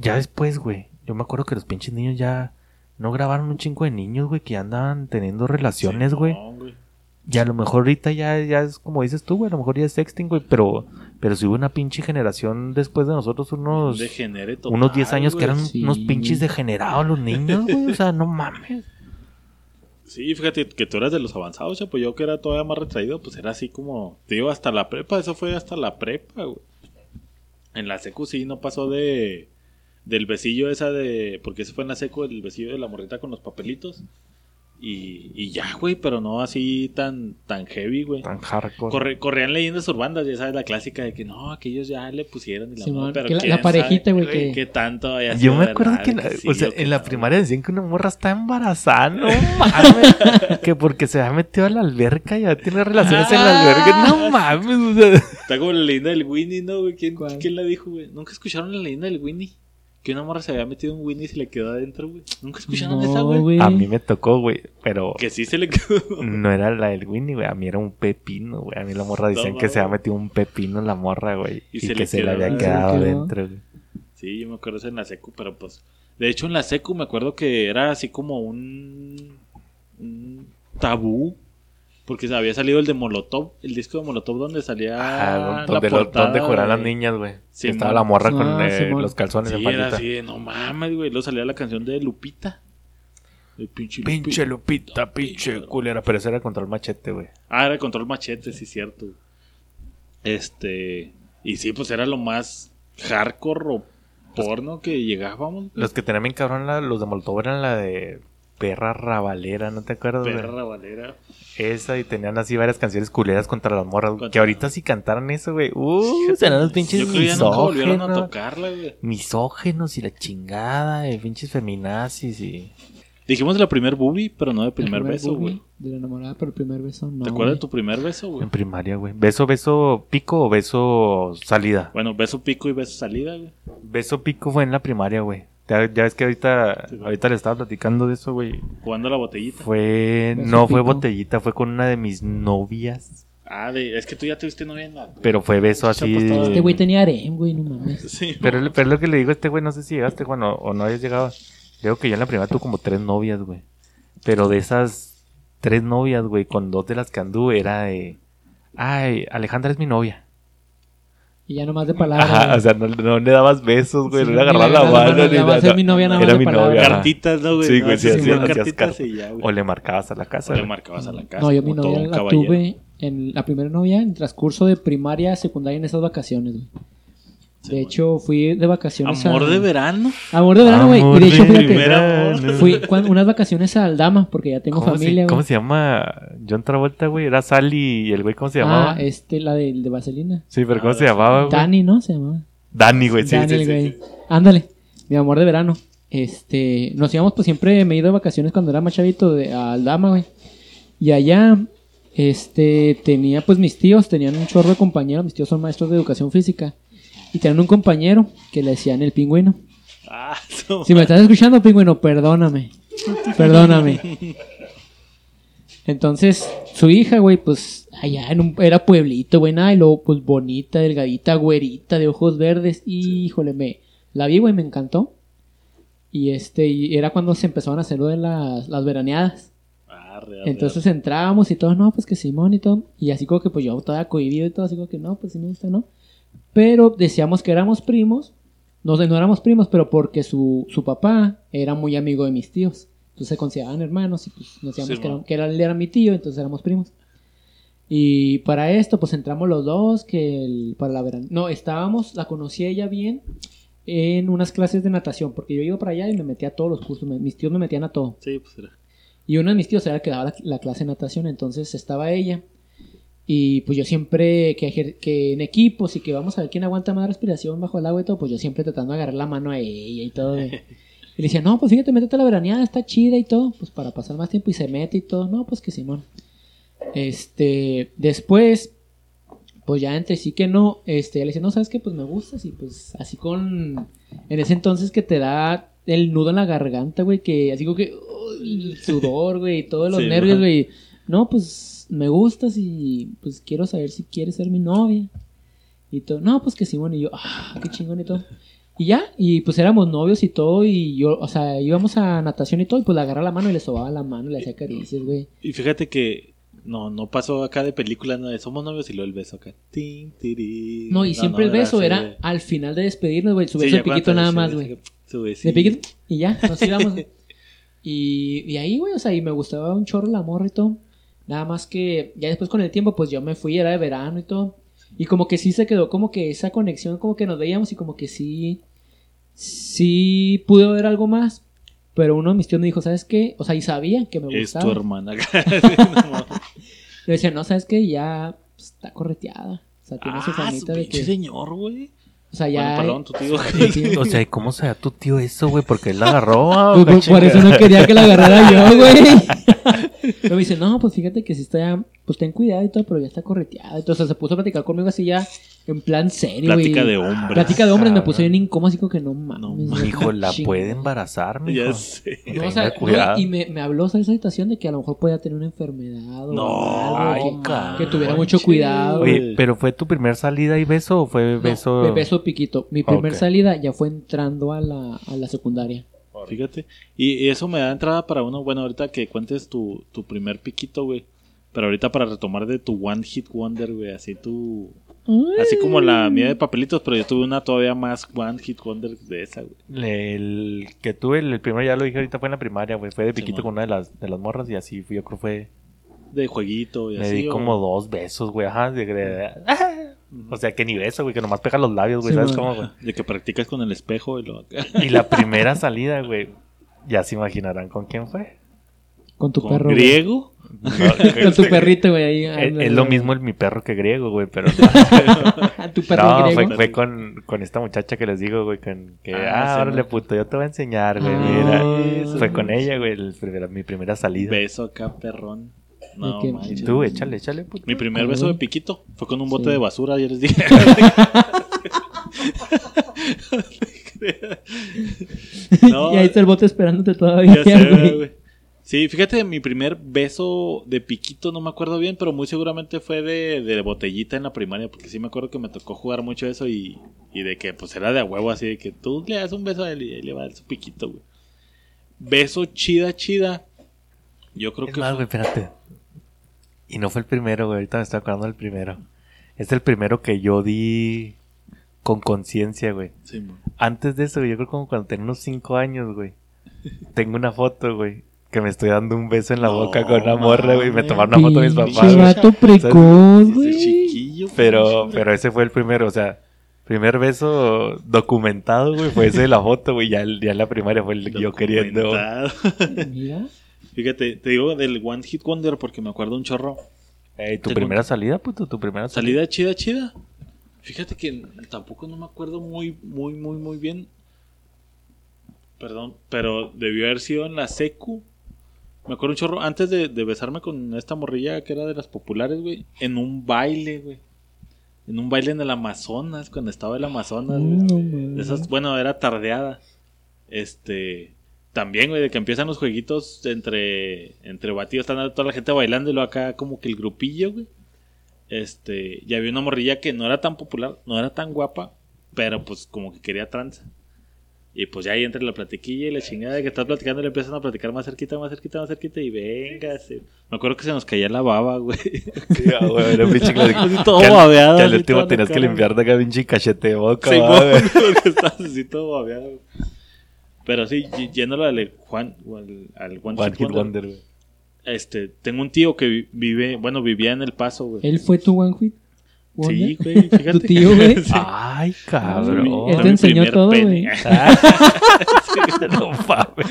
Ya después, güey. Yo me acuerdo que los pinches niños ya. No grabaron un chingo de niños, güey, que ya andaban teniendo relaciones, güey. Güey. Y a lo mejor ahorita ya, ya es como dices tú, güey. A lo mejor ya es sexting, güey. Pero, pero si hubo una pinche generación después de nosotros, unos, total, unos 10 años que eran sí. unos pinches degenerados los niños, güey. O sea, no mames. Sí, fíjate que tú eras de los avanzados, pues yo que era todavía más retraído, pues era así como, te digo, hasta la prepa, eso fue hasta la prepa, güey. En la secu sí no pasó de del besillo esa de, porque ese fue en la secu el besillo de la morrita con los papelitos. Y, y ya, güey, pero no así tan tan heavy, güey. Tan hardcore. Corre- corrían leyendas urbanas, ya sabes, la clásica de que no, aquellos ya le pusieron y la pero que la- parejita, güey, que- qué tanto haya Yo me acuerdo verdad, que, en la- sí o sea, o que en la no. primaria decían que una morra está embarazada, no mames. que porque se había metido a la alberca y ya tiene relaciones en la alberca. No mames, o sea. Está como la leyenda del Winnie, ¿no, güey? ¿Quién. ¿Quién la dijo, güey? ¿Nunca escucharon la leyenda del Winnie? Que una morra se había metido un Winnie y se le quedó adentro, güey. ¿Nunca escucharon esa, No, güey? güey. A mí me tocó, güey, pero Que sí se le quedó. no era la del Winnie, güey. A mí era un pepino, güey. A mí la morra decían No, que se había metido un pepino en la morra, güey. Y Y, se que le se le había ¿no? quedado adentro, güey. Sí, yo me acuerdo eso en la secu, pero pues... De hecho, en la secu me acuerdo que era así como un... Un tabú. Porque había salido el de Molotov, el disco de Molotov donde salía Ah, la donde, lo- portada donde jugaban las niñas, güey. Sí, Que estaba la morra con Ah, eh, los calzones Sí, en era así de, no mames, güey. Luego salía la canción de Lupita. El pinche Pinche Lupita, pinche culera. Pero eso era contra el machete, güey. Ah, era control machete, sí, cierto. Este. Y sí, pues era lo más hardcore o porno que llegábamos. Los que tenían bien cabrón, la- los de Molotov eran la de perra rabalera, ¿no te acuerdas? Perra Valera. Esa y tenían así varias canciones culeras contra las morras. Contra- Que ahorita si cantaran eso, güey. Uh, serán los pinches Yo creo nunca volvieron a misógenos. tocarla, güey. Misógenos y la chingada, y pinches feminazis y... Dijimos de la primer boobie, pero no de primer beso, güey. De la enamorada, pero el primer beso no. ¿Te acuerdas de tu primer beso, güey? En primaria, güey. ¿Beso, beso pico o beso salida? Bueno, beso pico y beso salida, güey. Beso pico fue en la primaria, güey. Ya, ya ves que ahorita, Sí, ahorita le estaba platicando de eso, güey. Jugando la botellita. Fue, no fue botellita, fue con una de mis novias. Ah, de, es que tú ya tuviste novia en la... Pero fue beso así. Este güey tenía harem, güey, no mames. Sí. Pero, pero lo que le digo a este güey, no sé si llegaste, Juan, o, o no hayas llegado. Digo que yo en la primera tuve como tres novias, güey. Pero de esas tres novias, güey, con dos de las que anduve era de... Ay, Alejandra es mi novia. Y ya nomás de palabras. Ajá, güey. o sea, no, no le dabas besos, güey, Sí, no le agarrabas la mano. mano, ni la va a nada. ser mi novia nada más Era mi novia. Cartitas, ¿no, güey? Sí, No, güey, sí, sí, sí, hacías- cartitas car- y ya, güey. O le marcabas a la casa. O le marcabas a la casa. No, yo mi novia la caballero. tuve en la primera novia en transcurso de primaria, secundaria en esas vacaciones, güey. Sí, De hecho, fui de vacaciones Amor a... de verano. Amor de verano, güey. Y de hecho, fíjate, fui unas vacaciones a Aldama, porque ya tengo ¿Cómo, familia, se. ¿Cómo se llama? John Travolta, güey. Era Sally y el güey, ¿cómo se llamaba? Ah, este, la de, de Vaselina. Sí, pero ¿cómo se llamaba, güey? Dani, ¿no? Se llamaba. Dani, güey. Sí, Dani, sí, sí. Ándale, mi amor de verano. Este, nos íbamos, pues siempre me he ido de vacaciones cuando era más chavito de, a Aldama, güey. Y allá, este, tenía pues mis tíos, tenían un chorro de compañeros, mis tíos son maestros de educación física. Y tenían un compañero que le decían el pingüino. Ah, no. Si me estás escuchando, pingüino, perdóname. Perdóname. Entonces, su hija, güey, pues allá en un, era pueblito, güey, nada, y luego, pues bonita, delgadita, güerita, de ojos verdes. Y, híjole, me la vi, güey, me encantó. Y este, y era cuando se empezaron a hacer lo de las, las veraneadas. Ah, real, Entonces entrábamos y todos, no, pues que Simón y todo. Y así como que pues yo todavía cohibido y todo, así como que no, pues sí me gusta, ¿no? Pero decíamos que éramos primos. No, no éramos primos, pero porque su, su papá era muy amigo de mis tíos. Entonces se consideraban hermanos y pues nos decíamos Sí, que, era, que era- él era mi tío, entonces éramos primos. Y para esto, pues entramos los dos, que el- para la verano. No, estábamos, la conocí ella bien en unas clases de natación, porque yo iba para allá y me metía a todos los cursos, me- mis tíos me metían a todo. Sí, pues era. Y uno de mis tíos era el que daba la, la clase de natación, entonces estaba ella. Y pues yo siempre, que, que en equipos y que vamos a ver quién aguanta más respiración bajo el agua y todo, pues yo siempre tratando de agarrar la mano a ella y todo. Y le decía, no, pues fíjate, métete a la veraneada, está chida y todo, pues para pasar más tiempo y se mete y todo. No, pues que Simón. Este, después, pues ya entre sí que no, este, le decía, no, ¿sabes qué? Pues me gustas y pues así con, en ese entonces que te da el nudo en la garganta, güey, que así como que, uy, el sudor, güey, y todos los Sí, nervios, güey. No, pues me gustas y pues quiero saber si quieres ser mi novia. Y todo, no, pues que Simón y yo, ah, qué chingón y todo. Y ya, y pues éramos novios y todo, y yo, o sea, íbamos a natación y todo, y pues le agarraba la mano y le sobaba la mano y le hacía caricias, güey. Y fíjate que no, no pasó acá de película, no, de somos novios y luego el beso acá. Tin, tiri. No, y siempre el beso era de- al final de despedirnos, güey, su Sí, beso de piquito nada más, güey. Su De piquito, y ya, nos íbamos. y, y ahí, güey, o sea, y me gustaba un chorro la morra y todo. Nada más que ya después con el tiempo, pues yo me fui, era de verano y todo. Y como que sí se quedó como que esa conexión, como que nos veíamos y como que sí, sí pude ver algo más. Pero uno de mis tíos me dijo, ¿sabes qué? O sea, y sabía que me Es tu gustaba. hermana. Le decía, no, ¿sabes qué? Ya pues, está correteada. O sea, tiene su ah, su famita de que... señor, güey. O sea, ya... Bueno, perdón, tu tío. Sí, sí. O sea, ¿y ¿cómo se da tu tío eso, güey? Porque él la agarró. ah, Pues, la por, por eso no quería que la agarrara yo, güey. Pero me dice, no, pues fíjate que sí está ya, pues ten cuidado y todo, pero ya está correteada. Entonces se puso a platicar conmigo así ya, en plan serio. Plática de hombres. Plática de hombres me Cabrón. puso bien incómodo, así como que no mames. No, Hijo, la puede embarazar, mijo. Ya sé. No, Tenga o sea, no, cuidado. y me, me habló esa situación de que a lo mejor podía tener una enfermedad o No, algo, que- ay, que, tuviera mucho cuidado. Oye, ¿pero fue tu primer salida y beso o fue beso? me beso piquito. Mi primer salida ya fue entrando a la, a la secundaria. Fíjate. Y, eso me da entrada para uno. Bueno, ahorita que cuentes tu, tu primer piquito, güey. Pero ahorita para retomar de tu One Hit Wonder, güey. Así tu. Así como la mía de papelitos, pero yo tuve una todavía más One Hit Wonder de esa, güey. El que tuve, el primero ya lo dije ahorita fue en la primaria, güey. Fue de piquito con una de las, de las morras y así fui, yo creo fue. De jueguito y Me así. di o- como dos besos, güey. Ajá. de- de- o sea, que ni beso, güey, que nomás pega los labios, güey. Sí, ¿Sabes man. cómo, güey? De que practicas con el espejo y lo. Y la primera salida, güey. Ya se imaginarán con quién fue. Con tu con perro. griego. No, Con tu perrito, güey. ahí. es, lo güey. mismo el mi perro que griego, güey, pero no. tu perro No, griego. fue, fue con, con esta muchacha que les digo, güey, con que, Ah, ah, sí, órale, ¿no? puto, yo te voy a enseñar, güey, Ah, mira. eso. Fue con ella, güey, el mi primera salida. Beso acá, perrón. No, ¿De qué? manches. Tú, échale, échale, puto. Mi primer beso de piquito fue con un bote Sí. de basura, ya les dije. No, y ahí está el bote esperándote todavía, ya sé, güey. güey. Sí, fíjate, mi primer beso de piquito no me acuerdo bien, pero muy seguramente fue de, de botellita en la primaria, porque sí me acuerdo que me tocó jugar mucho eso y, y de que pues era de a huevo así, de que tú le das un beso a él y él le va a dar su piquito, güey. Beso chida, chida. Yo creo Es que más, güey, espérate. Y no fue el primero, güey, ahorita me estoy acordando del primero. Es el primero que yo di con conciencia, güey. Sí. Antes de eso, yo creo como cuando tenía unos 5 años, güey. Tengo una foto, güey. Que me estoy dando un beso en la No, boca con una morra, güey. Me tomaron una foto mis Pinche papás, vato precoz, Ese güey. chiquillo. Pero, pero ese fue el primero, o sea, primer beso documentado, güey, fue ese de la foto, güey. Ya, el- ya en la primaria fue el yo queriendo. Mira. Fíjate, te digo del One Hit Wonder porque me acuerdo un chorro. Ey, ¿Tu primera salida, puto? ¿Tu primera salida? Salida chida, chida. Fíjate que tampoco no me acuerdo muy, muy, muy, muy bien. Perdón, pero debió haber sido en la secu. Me acuerdo un chorro, antes de, de besarme con esta morrilla que era de las populares, güey. En un baile, güey. En un baile en el Amazonas, cuando estaba el Amazonas, güey. No, esas, bueno, era tardeada. Este. También, güey, de que empiezan los jueguitos entre, entre batidos, están toda la gente bailando y luego acá como que el grupillo, güey. Este, y había una morrilla que no era tan popular, no era tan guapa, pero pues como que quería tranza. Y pues ya ahí entre la platiquilla y la chingada de que estás platicando le empiezan a platicar más cerquita, más cerquita, más cerquita y venga. Me acuerdo que se nos caía la baba, güey. Sí, ah, güey, era un pinche clásico. Así todo Que babeado, Que al último tenías que limpiar de acá pinche cachete de boca, Sí, porque estabas así todo babeado. Güey. Pero sí, yéndolo al Juan, al, al One, One Hit Wonder, Wonder, güey. Este, tengo un tío que vi- vive, bueno, vivía en El Paso, güey. ¿Él fue tu One Hit? Sí, güey, fíjate. ¿Tu tío, güey? Sí. Ay, Él cabrón. te Fue mi enseñó todo, pene. no mames.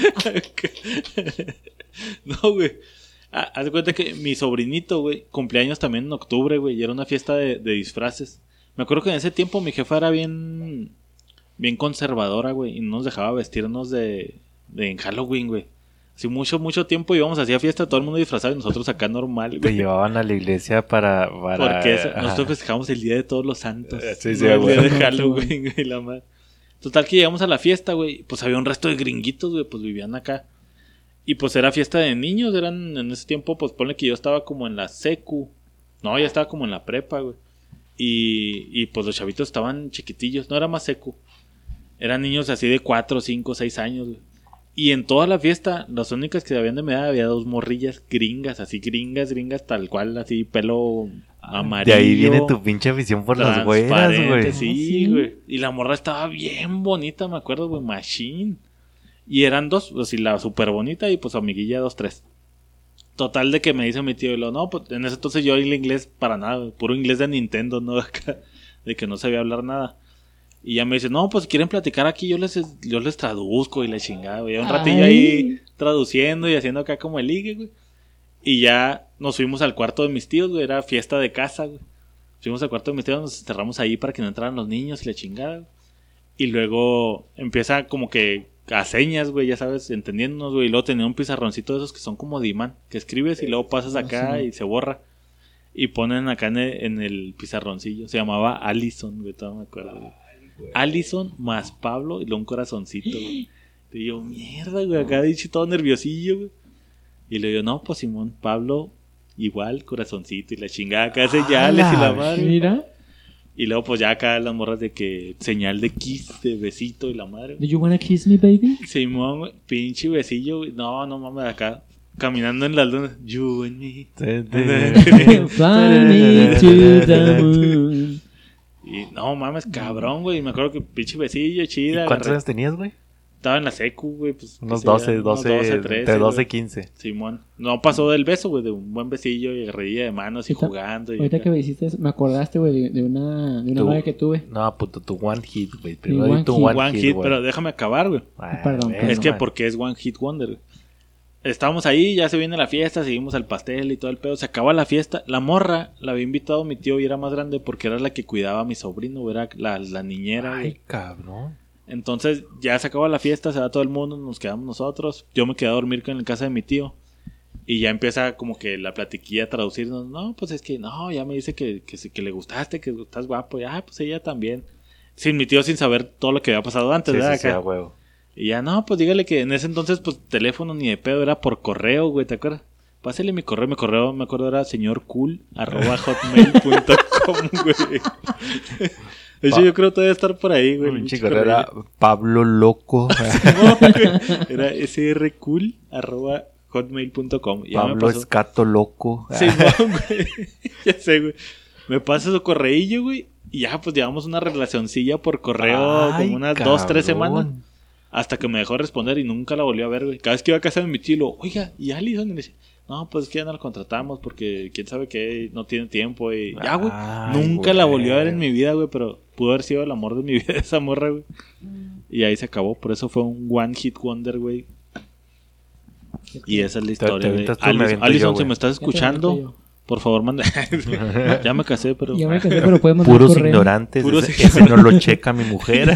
no, güey. Ah, haz de cuenta que mi sobrinito, güey, cumpleaños también en octubre, güey, y era una fiesta de, de disfraces. Me acuerdo que en ese tiempo mi jefa era bien, bien conservadora, güey, y no nos dejaba vestirnos de, de en Halloween, güey. Así mucho, mucho tiempo íbamos a fiesta, todo el mundo disfrazado y nosotros acá normal, Te güey. llevaban a la iglesia para. para Porque eso- nosotros festejamos el día de todos los santos. Eh, sí, no sí, el día de Halloween, güey, la madre. Total que llegamos a la fiesta, güey. Pues había un resto de gringuitos, güey, pues vivían acá. Y pues era fiesta de niños, eran en ese tiempo, pues ponle que yo estaba como en la secu. No, ya estaba como en la prepa, güey. Y, y pues los chavitos estaban chiquitillos, no era más secu. Eran niños así de 4, 5, 6 años, güey. Y en toda la fiesta, las únicas que habían de mi edad había dos morrillas gringas, así gringas, gringas, tal cual, así pelo amarillo. De ahí viene tu pinche afición por las güeras, güey. Ah, sí. Y la morra estaba bien bonita, me acuerdo, güey, machine. Y eran dos, pues, y la súper bonita y pues su amiguilla dos, tres. Total de que me dice mi tío, y lo, no, pues en ese entonces yo el inglés para nada, güey, puro inglés de Nintendo, ¿no? Acá, de que no sabía hablar nada. Y ya me dice, no, pues si quieren platicar aquí, yo les, yo les traduzco y la chingada, güey. Un ratillo ahí traduciendo y haciendo acá como el ligue, güey. Y ya nos fuimos al cuarto de mis tíos, güey, era fiesta de casa, güey. Fuimos al cuarto de mis tíos, nos cerramos ahí para que no entraran los niños y la chingada, güey. Y luego empieza como que a señas, güey, ya sabes, entendiéndonos, güey. Y luego tenía un pizarroncito de esos que son como de imán, que escribes y luego pasas Ah, acá sí. y se borra. Y ponen acá en el, en el pizarroncillo. Se llamaba Allison, güey, todavía me acuerdo, güey. Allison más Pablo y luego un corazoncito, güey. Y yo, mierda, güey, acá dicho todo nerviosillo, güey. Y le digo, no, pues Simón, Pablo, igual, corazoncito y la chingada, acá señales y la la madre. Mira. Y luego, pues ya acá las morras de que señal de kiss, de besito y la madre. Do you wanna kiss me, baby? Simón, güey, pinche besillo, güey. No, no mames, acá caminando en las lunas. You and me. Fly me to the moon. Y no mames, cabrón, güey. Me acuerdo que pinche besillo, ¿Y chida. cuántos agarré- años tenías, güey? Estaba en la secu, güey. Pues, Unos que sería, 12, unos 12, 13, entre 12 y güey. 15. Simón. No pasó del beso, güey, de un buen besillo y reía de manos y Ahorita- jugando. Y Ahorita acá. que me hiciste eso, me acordaste, güey, de, de una, de una novia que tuve. No, puto, tu one hit, güey. Primero tu hit. one, One hit, pero déjame acabar, güey. Ah, Perdón, güey, perdón. Es que porque es One Hit Wonder. güey. Estábamos ahí, ya se viene la fiesta, seguimos al pastel y todo el pedo. Se acaba la fiesta. La morra la había invitado mi tío y era más grande porque era la que cuidaba a mi sobrino, era la, la niñera. Ay, cabrón. Entonces ya se acaba la fiesta, se va todo el mundo, nos quedamos nosotros. Yo me quedé a dormir en casa de mi tío. Y ya empieza como que la platiquilla a traducirnos. No, pues es que no, ya me dice que, que, que le gustaste, que estás guapo. Y, ah, pues ella también. Sin mi tío, sin saber todo lo que había pasado antes, Sí, ¿verdad? sí, sí, Acá. a huevo. Y ya, no, pues dígale que en ese entonces, pues teléfono ni de pedo, era por correo, güey, ¿te acuerdas? Pásale mi correo, mi correo, me acuerdo, era señorcool, arroba hotmail.com, güey. De hecho, yo creo que todavía estar por ahí, güey. pinche correo era Pablo Loco. Era srcool, arroba hotmail.com. Y ya me Pablo. Escato Loco. Sí, no, güey. ya sé, güey. Me pasa su correillo, güey. Y ya, pues llevamos una relacioncilla por correo como unas dos, tres semanas. Hasta que me dejó responder y nunca la volvió a ver, güey. Cada vez que iba a casa de mi tío, oiga, ¿y Alison? Y le decía, no, pues es que ya no la contratamos porque quién sabe qué, no tiene tiempo. Y ya, güey. Ay, Nunca la volvió a ver en mi vida, güey, pero pudo haber sido el amor de mi vida esa morra, güey. Y ahí se acabó. Por eso fue un one hit wonder, güey. Y esa es la historia te de Alison, yo, si me estás escuchando, por favor, manda. ya me casé, pero. Ya me casé, pero podemos mandar Puros ignorantes. Puros ese, ese no lo checa mi mujer.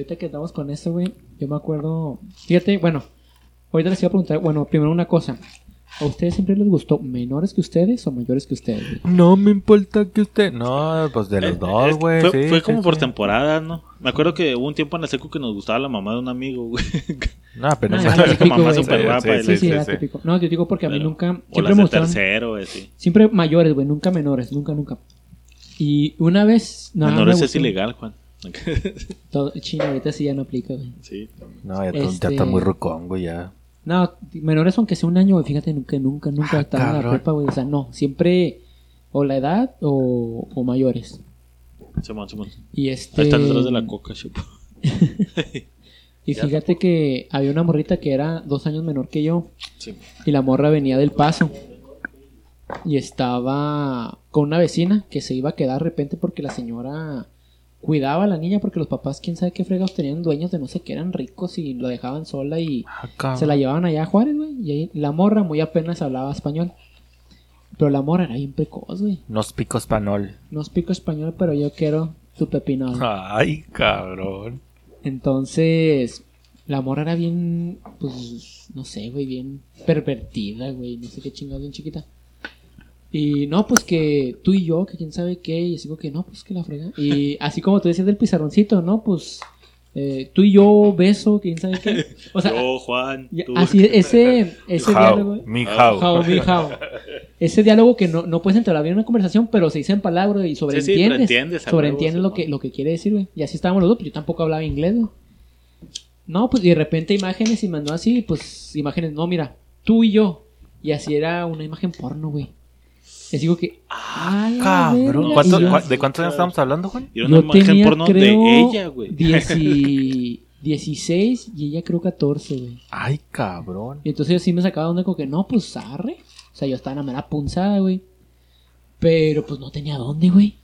Ahorita que estamos con esto, güey, yo me acuerdo. Fíjate, bueno, ahorita les iba a preguntar, bueno, primero una cosa. ¿A ustedes siempre les gustó menores que ustedes o mayores que ustedes? güey? no me importa que usted. No, pues de los Eh, dos, es- güey. Fue, sí, fue sí, como por temporadas, ¿no? Me acuerdo que hubo un tiempo en la secu que nos gustaba la mamá de un amigo, güey. No, pero Ah, no era la típico, mamá güey. súper guapa, Sí, sí, sí, era sí. típico. No, yo digo porque a mí Pero- nunca. o Siempre las me de gustaron. tercero, güey, sí. Siempre mayores, güey, nunca menores, nunca, nunca. Y una vez. No, Menores me es gustó. ilegal, Juan. Todo, chino, ahorita sí ya no aplica, güey. sí. No, ya, Este- ya está muy rucón, güey, ya. No, menores aunque sea un año, güey, fíjate, nunca, nunca, nunca Ah, estaban en la prepa, güey. O sea, no, siempre o la edad o, o mayores. Simón, Simón. Y este. Ahí están detrás de la coca, chupo. Y fíjate que había una morrita que era dos años menor que yo. Sí. Y la morra venía del paso. Y estaba con una vecina que se iba a quedar de repente porque la señora cuidaba a la niña porque los papás, quién sabe qué fregados, tenían dueños de no sé qué, eran ricos y lo dejaban sola y Ah, se la llevaban allá a Juárez, güey. Y ahí la morra muy apenas hablaba español. Pero la morra era bien precoz, güey. Nos pico español. No explico español, pero yo quiero tu pepinado. Ay, cabrón. Entonces, la morra era bien, pues, no sé, güey, bien pervertida, güey, no sé qué chingados, bien chiquita. Y no, pues que tú y yo, que quién sabe qué, y así como que no, pues que la frega. Y así como tú decías del pizarroncito, ¿no? Pues eh, tú y yo beso, quién sabe qué. O sea, Yo, Juan. tú. así, ese, ese diálogo. How, mi how. How, mi how. Ese diálogo que no, no puedes entablar bien una conversación, pero se dice en palabras y Sí, sí, pero sobreentiendes. sobreentiendes lo que, lo que quiere decir, güey. Y así estábamos los dos, pero yo tampoco hablaba inglés, güey. No, pues y de repente imágenes y mandó así, pues imágenes, no, mira, tú y yo. Y así era una imagen porno, güey. Les digo que. ¡ah, la Cabrón. verga! ¿Cuánto- Y yo- ¿De cuántos años estamos hablando, Juan? Una yo imagen tenía, porno creo, de ella, güey. dieci- 16 y ella creo 14, güey. Ay, cabrón. Y entonces yo sí me sacaba de onda como que no, pues arre. O sea, yo estaba en la mera punzada, güey. Pero pues no tenía dónde, güey.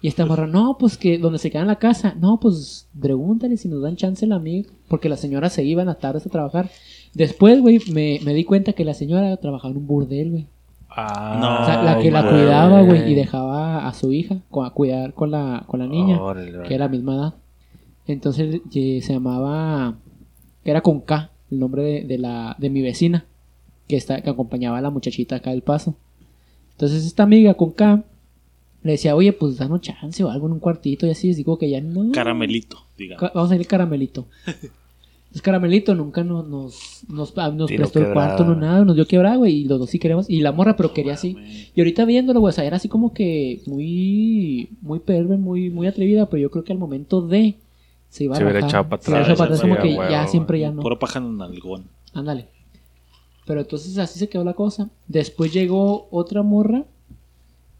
Y esta morra, no, pues que donde se queda en la casa. No, pues pregúntale si nos dan chance la amiga. Porque la señora se iba en las tardes a trabajar. Después, güey, me, me di cuenta que la señora trabajaba en un burdel, güey. No. O sea, la que la cuidaba, güey, y dejaba a su hija a cuidar con la, con la niña Órale, que era la misma edad. Entonces eh, se llamaba, que era con K, el nombre de, de la de mi vecina, que está que acompañaba a la muchachita acá del paso. Entonces esta amiga con K le decía, oye, pues danos chance o algo en un cuartito y así. Les digo que ya no. Caramelito, digamos. Vamos a ir Caramelito. Entonces Caramelito nunca nos, nos, nos, ah, nos prestó el cuarto, no nada, nos dio quebrada, güey, y los dos sí queremos. Y la morra, pero quería así. Y ahorita viéndolo, güey, o sea, era así como que muy, muy perver, muy, muy atrevida, pero yo creo que al momento de se iba a Se hubiera echado para Se hubiera atrás, echado para atrás, como que huevo, ya siempre ya no. Puro paja en nalgón. Ándale. Pero entonces así se quedó la cosa. Después llegó otra morra.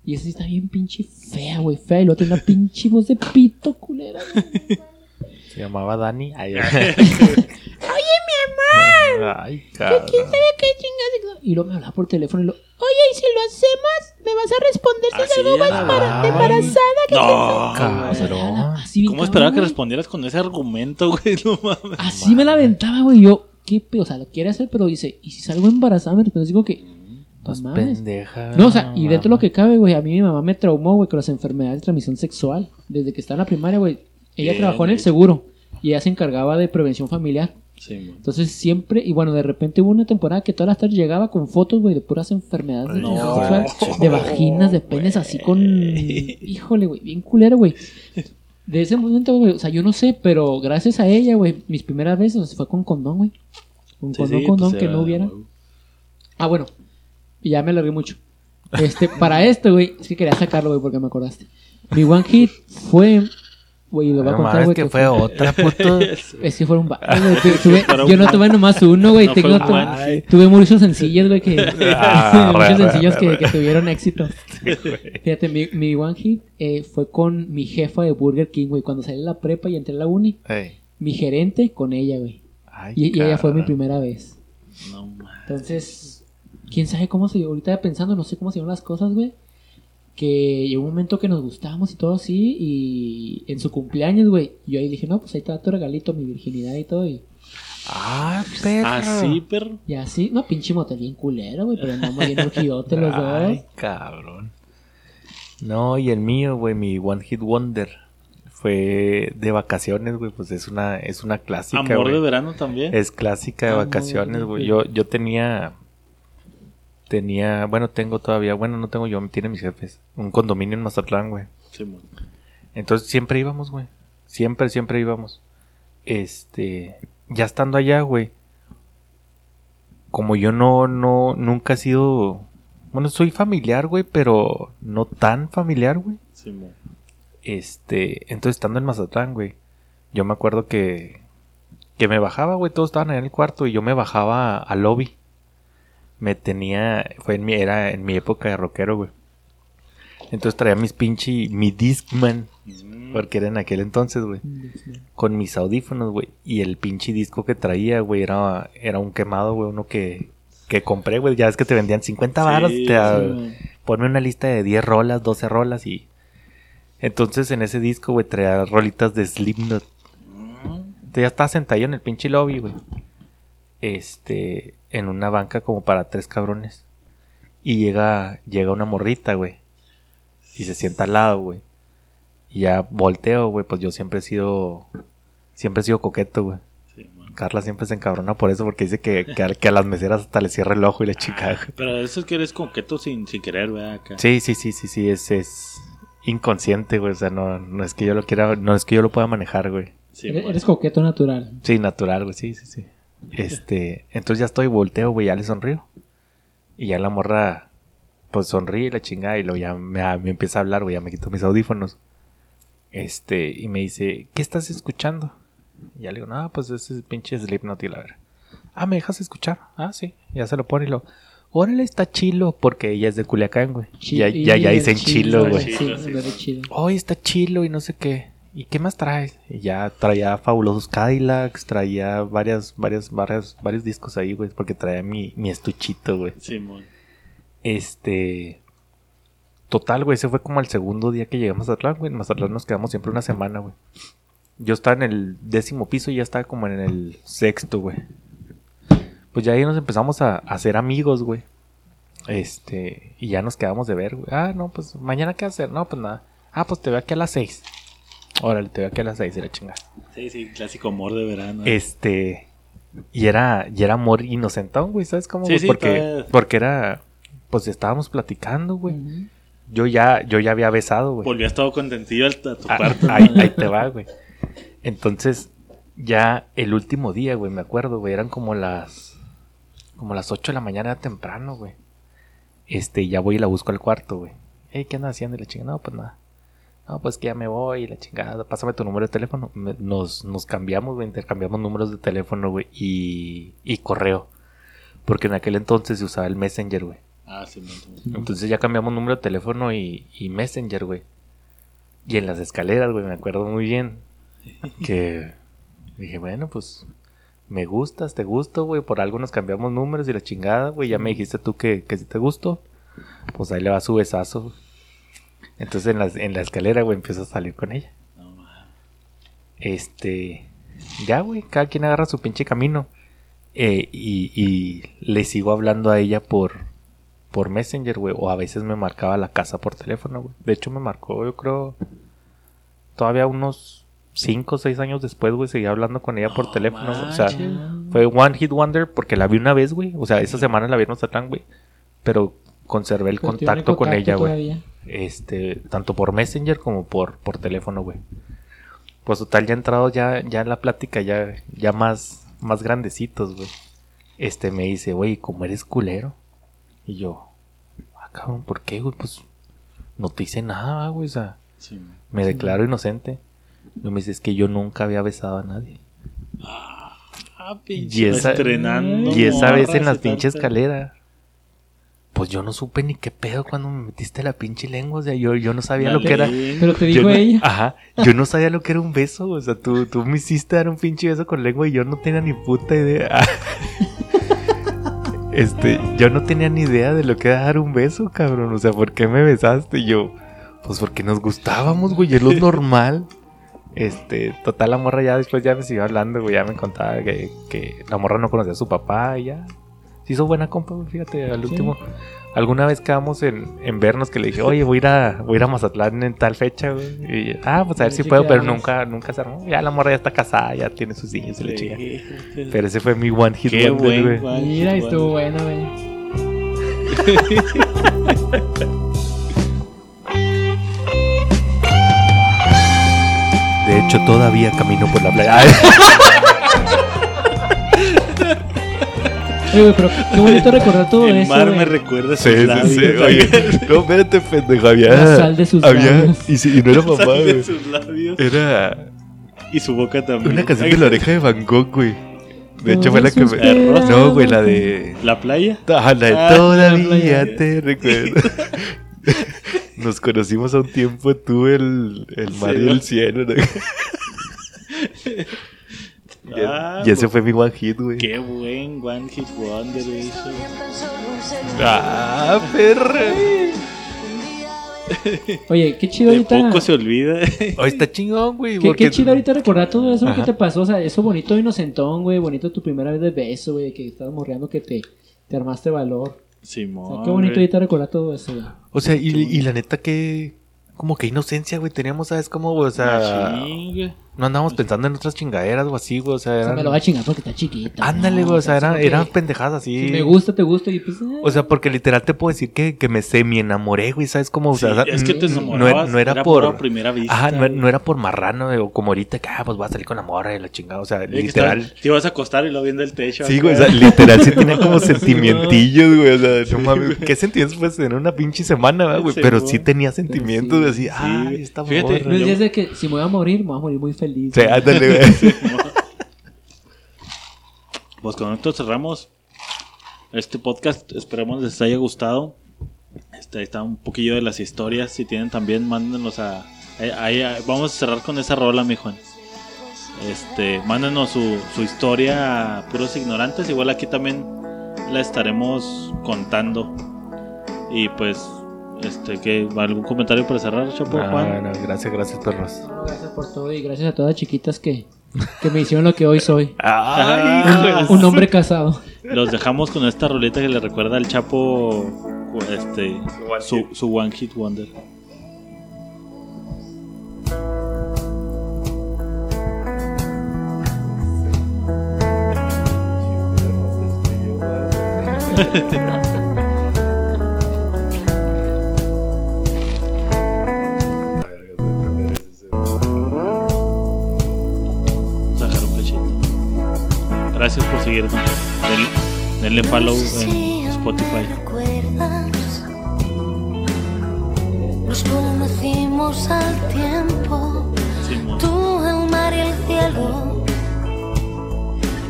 Y esa sí está bien pinche fea, güey. Fea. Y luego tiene una pinche voz de pito culera. güey. Se llamaba Dani. Ay, Oye, mi amor. Ay, cabrón. ¿Qué chingados? Y luego me hablaba por teléfono y lo. Oye, y si lo hacemos, me vas a responder si es algo más para embarazada. que No, Cabrón. así ¿Cómo esperaba que güey. respondieras con ese argumento, güey? No mames. Así me la aventaba, güey. Yo, ¿qué pedo? O sea, lo quiere hacer, pero dice, ¿y si salgo embarazada? Me responde, digo que, Pues no mames. pendeja. No, o sea, y dentro de lo que cabe, güey, a mí mi mamá me traumó, güey, con las enfermedades de transmisión sexual. Desde que estaba en la primaria, güey. Ella Bien, trabajó en el seguro y ella se encargaba de prevención familiar. Sí. Entonces siempre, y bueno, de repente hubo una temporada que todas las tardes llegaba con fotos, güey, de puras enfermedades de No, sexual, de vaginas, de penes, así con... Híjole, güey, bien culero, güey. De ese momento, güey, o sea, yo no sé, pero gracias a ella, güey, mis primeras veces o sea, fue con condón, güey. Con Sí, condón, sí, condón, pues, que no hubiera. Ah, bueno. Y ya me alargué mucho. Este, para esto, güey, es que quería sacarlo, güey, porque me acordaste. Mi one hit fue. Güey, lo voy a contar, güey. que fue otra, puto. Es que fueron varios, yo no tuve nomás uno, güey. No. Tuve muchos sencillos, güey, que. Ah, muchos sencillos re, que, re. que tuvieron éxito. Fíjate, mi, mi one hit eh, fue con mi jefa de Burger King, güey. Cuando salí de la prepa y entré a la uni, mi gerente con ella, güey. Y, y ella fue mi primera vez. No mames. Entonces, quién sabe cómo se ahorita pensando, no sé cómo se llaman las cosas, güey. Que llegó un momento que nos gustábamos y todo así, y en su cumpleaños, güey, yo ahí dije, no, pues ahí está tu regalito, mi virginidad y todo, y, Ah, perro. Ah, sí, perro. y así, no, pinche motel bien culero, güey, pero andamos bien orgiote los Ay, dos. cabrón. No, y el mío, güey, mi One Hit Wonder fue de vacaciones, güey, pues es una es una clásica, Amor de verano también. Es clásica de Amor vacaciones, güey. Yo yo tenía tenía, bueno, tengo todavía, bueno, no tengo yo, tiene mis jefes, un condominio en Mazatlán, güey. Sí. Entonces siempre íbamos, güey. Siempre, siempre íbamos. Este, ya estando allá, güey. Como yo no, no, nunca he sido, bueno, soy familiar, güey, pero no tan familiar, güey. Sí. Este, entonces estando en Mazatlán, güey. Yo me acuerdo que, que me bajaba, güey, todos estaban ahí en el cuarto y yo me bajaba al lobby. Me tenía, fue en mi, era en mi época de rockero, güey. Entonces traía mis pinche, mi Discman, Mm. porque era en aquel entonces, güey. Con mis audífonos, güey. Y el pinche disco que traía, güey, era, era un quemado, güey. Uno que, que compré, güey. Ya es que te vendían 50 varos. Sí, te, sí, man. ponme una lista de 10 rolas, 12 rolas y... Entonces en ese disco, güey, traía rolitas de Slipknot. Entonces, ya estaba sentado en el pinche lobby, güey. Este, en una banca como para tres cabrones. Y llega, llega una morrita, güey. Y se sienta al lado, güey. Y ya volteo, güey, pues yo siempre he sido, siempre he sido coqueto, güey. Sí. Carla siempre se encabrona por eso, porque dice que, que, a, que a las meseras hasta le cierra el ojo y la chica, güey. Pero eso es que eres coqueto sin, sin querer, ¿verdad? Acá. Sí, sí, sí, sí, sí, es, es inconsciente, güey. O sea, no, no es que yo lo quiera, no es que yo lo pueda manejar, güey. Sí, Eres, eres coqueto natural. Sí, natural, güey, sí, sí, sí. Este, entonces ya estoy volteo, güey, ya le sonrío. Y ya la morra, pues sonríe y la chingada y luego ya me, me empieza a hablar, güey, ya me quito mis audífonos. Este, y me dice, ¿qué estás escuchando? Y ya le digo, no, pues ese es pinche Slipknot y la verdad. Ah, ¿me dejas escuchar? Ah, sí. Ya se lo pone y lo... Órale, está chilo, porque ella es de Culiacán, güey. Ya, ya, ya dicen chilo, güey. Sí, sí. chilo. Hoy está chilo y no sé qué. ¿Y qué más traes? Y ya traía fabulosos Cadillacs, traía varias, varias, varias, varios discos ahí, güey, porque traía mi, mi estuchito, güey. Sí, man. Este. Total, güey, ese fue como el segundo día que llegamos a Mazatlán, güey. En Mazatlán nos quedamos siempre una semana, güey. Yo estaba en el décimo piso y ya estaba como en el sexto, güey. Pues ya ahí nos empezamos a, a hacer amigos, güey. Este, y ya nos quedamos de ver, güey. Ah, no, pues mañana qué hacer. No, pues nada. Ah, pues te veo aquí a las seis. Órale, te veo aquí a las seis y la chingada. Sí, sí, clásico amor de verano. Este. Y era, y era amor inocentón, güey, ¿sabes cómo? Sí, güey? sí, porque, porque era. Pues estábamos platicando, güey. Yo ya, yo ya había besado, güey. Volvías todo contentillo a tu Ah, cuarto. ahí, ahí te va, güey. Entonces, ya el último día, güey, me acuerdo, güey, eran como las. Como las 8 de la mañana, era temprano, güey. Este, ya voy y la busco al cuarto, güey. Ey, ¿qué andas haciendo? Y la chingada, no, pues nada. No, pues que ya me voy, la chingada, pásame tu número de teléfono. Nos, nos cambiamos, güey, intercambiamos números de teléfono, güey, y, y correo. Porque en aquel entonces se usaba el Messenger, güey. Ah, sí. Entonces ya cambiamos número de teléfono y, y Messenger, güey. Y en las escaleras, güey, me acuerdo muy bien. Que dije, bueno, pues me gustas, te gusto, güey. Por algo nos cambiamos números y la chingada, güey. Ya me dijiste tú que, que si te gusto. Pues ahí le va su besazo. Entonces en la, en la escalera, güey, empiezo a salir con ella. No. Este, ya, güey, cada quien agarra su pinche camino. Eh, y, y le sigo hablando a ella por, por Messenger, güey. O a veces me marcaba la casa por teléfono, güey. De hecho, me marcó, yo creo, todavía unos 5 o 6 años después, güey, seguía hablando con ella por teléfono. O sea, fue One Hit Wonder porque la vi una vez, güey. O sea, esa semana la vi en Mazatlán, güey. Pero conservé el Pero tiene contacto con ella, güey. Este, tanto por Messenger como por, por teléfono, güey. Pues total, ya entrado ya, ya en la plática, ya, ya más, más grandecitos, güey. Este me dice, güey, ¿cómo eres culero? Y yo, ah, cabrón, ¿por qué, güey? Pues no te hice nada, güey. O sea, Sí. me declaro inocente. Y me dice, es que yo nunca había besado a nadie. Ah, Y esa- estrenando. Y esa vez en morras la y pinche tal, escalera. Pues yo no supe ni qué pedo cuando me metiste la pinche lengua. O sea, yo, yo no sabía La lo que era. Pero te Yo dijo no- ella. Ajá. Yo no sabía lo que era un beso. O sea, tú, tú me hiciste dar un pinche beso con lengua y yo no tenía ni puta idea. Este, yo no tenía ni idea de lo que era dar un beso, cabrón. O sea, ¿por qué me besaste? Y yo, pues porque nos gustábamos, güey. Es lo normal. Este, total, la morra ya después ya me siguió hablando, güey. Ya me contaba que, que la morra no conocía a su papá y ya. Se hizo buena compa, fíjate, al Sí. último. Alguna vez quedamos en, en vernos que le dije, oye, voy a ir a, voy a, ir a Mazatlán en tal fecha, güey. Y, ah, pues a ver si sí puedo, pero nunca, nunca se armó. Ya la morra ya está casada, ya tiene sus hijos y la chica. Sí. Pero ese fue mi one hit Qué wonder, buen güey. One Mira, Hit estuvo bueno, güey. De hecho, todavía camino por la playa. Oye, güey, pero qué bonito recordar todo El eso. mar güey. me recuerda a Sí, sus sí, labios. sí. Oye, no, espérate, pendejo. Había. La sal de sus había, labios. Y, sí, y no era mamá, Sal de güey. sus labios. Era Y su boca también. una canción de la oreja de Van Gogh, güey. De hecho, fue la que me. No, güey, la de. ¿La playa? Ah, la de Ah, la todavía playa. te recuerdo. Nos conocimos a un tiempo tú, el, el mar y Sí. el cielo. ¿no? Y- Ah, y ese pues, fue mi one hit, güey. Qué buen One Hit Wonder eso. Ah, perra. Oye, qué chido De ahorita. poco se olvida. Oh, está chingón, güey. Qué, porque- qué chido ahorita recordar todo eso que te pasó. O sea, eso bonito inocentón, güey. Bonito tu primera vez de beso, güey. Que estabas morreando que te, te armaste valor. O Simón. sea, qué bonito güey. ahorita recordar todo eso, güey. O sea, y, y la neta que... Como que inocencia, güey. Teníamos, ¿sabes cómo? güey? O sea, güey. No andábamos pensando en otras chingaderas o así, güey. O sea, O sea, eran... me lo va a chingar porque está chiquita. Ándale, ¿no? güey. O sea, eran, eran pendejadas así. Si me gusta, te gusta. Y pues. eh. O sea, porque literal te puedo decir que, que me semi enamoré, güey. ¿Sabes cómo? O Sí, sea, es que te n- enamorabas. no, era por... primera vista. Ajá, no, no era por marrano, güey, o como ahorita que, ah, pues voy a salir con la morra y la chingada. O sea, literal... Te ibas a acostar y lo viendo el techo. Sí, güey, o sea, literal sí tenía como sentimientillos, güey. O sea, no mames. ¿Qué sentimientos puedes tener una pinche semana, ¿verdad, güey? Sí, Pero sí tenía sentimientos, güey, así, güey. esta Fíjate, morra. No es yo- días de que si me voy a morir, me voy a morir muy feliz. Sí, güey. ándale, güey. Pues con esto cerramos este podcast. Esperamos les haya gustado. Este, ahí está un poquillo de las historias. Si tienen también, mándenos a. ahí- ahí, ah, vamos a cerrar con esa rola, mi Juan. Este, mándenos su, su historia a puros ignorantes. Igual aquí también la estaremos contando. Y pues, este, que algún comentario para cerrar, Chapo No, Juan. no, gracias, gracias, perros. No, gracias por todo y gracias a todas las chiquitas que, que me hicieron lo que hoy soy. Ay, Ah, Un hombre casado. Los dejamos con esta roleta que le recuerda al Chapo este su, su One Hit Wonder. Seguirnos. Denle, denle follow en Spotify. Nos conocimos al tiempo, tú, el mar y el cielo.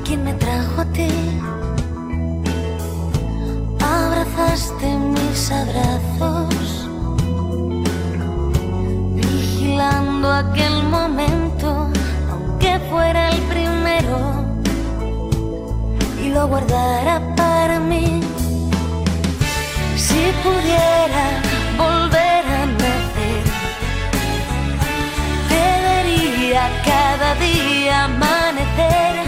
¿Quién me trajo a ti? Abrazaste mis abrazos, vigilando aquel momento, aunque fuera el primero, lo guardara para mí. Si pudiera volver a nacer, te daría cada día amanecer,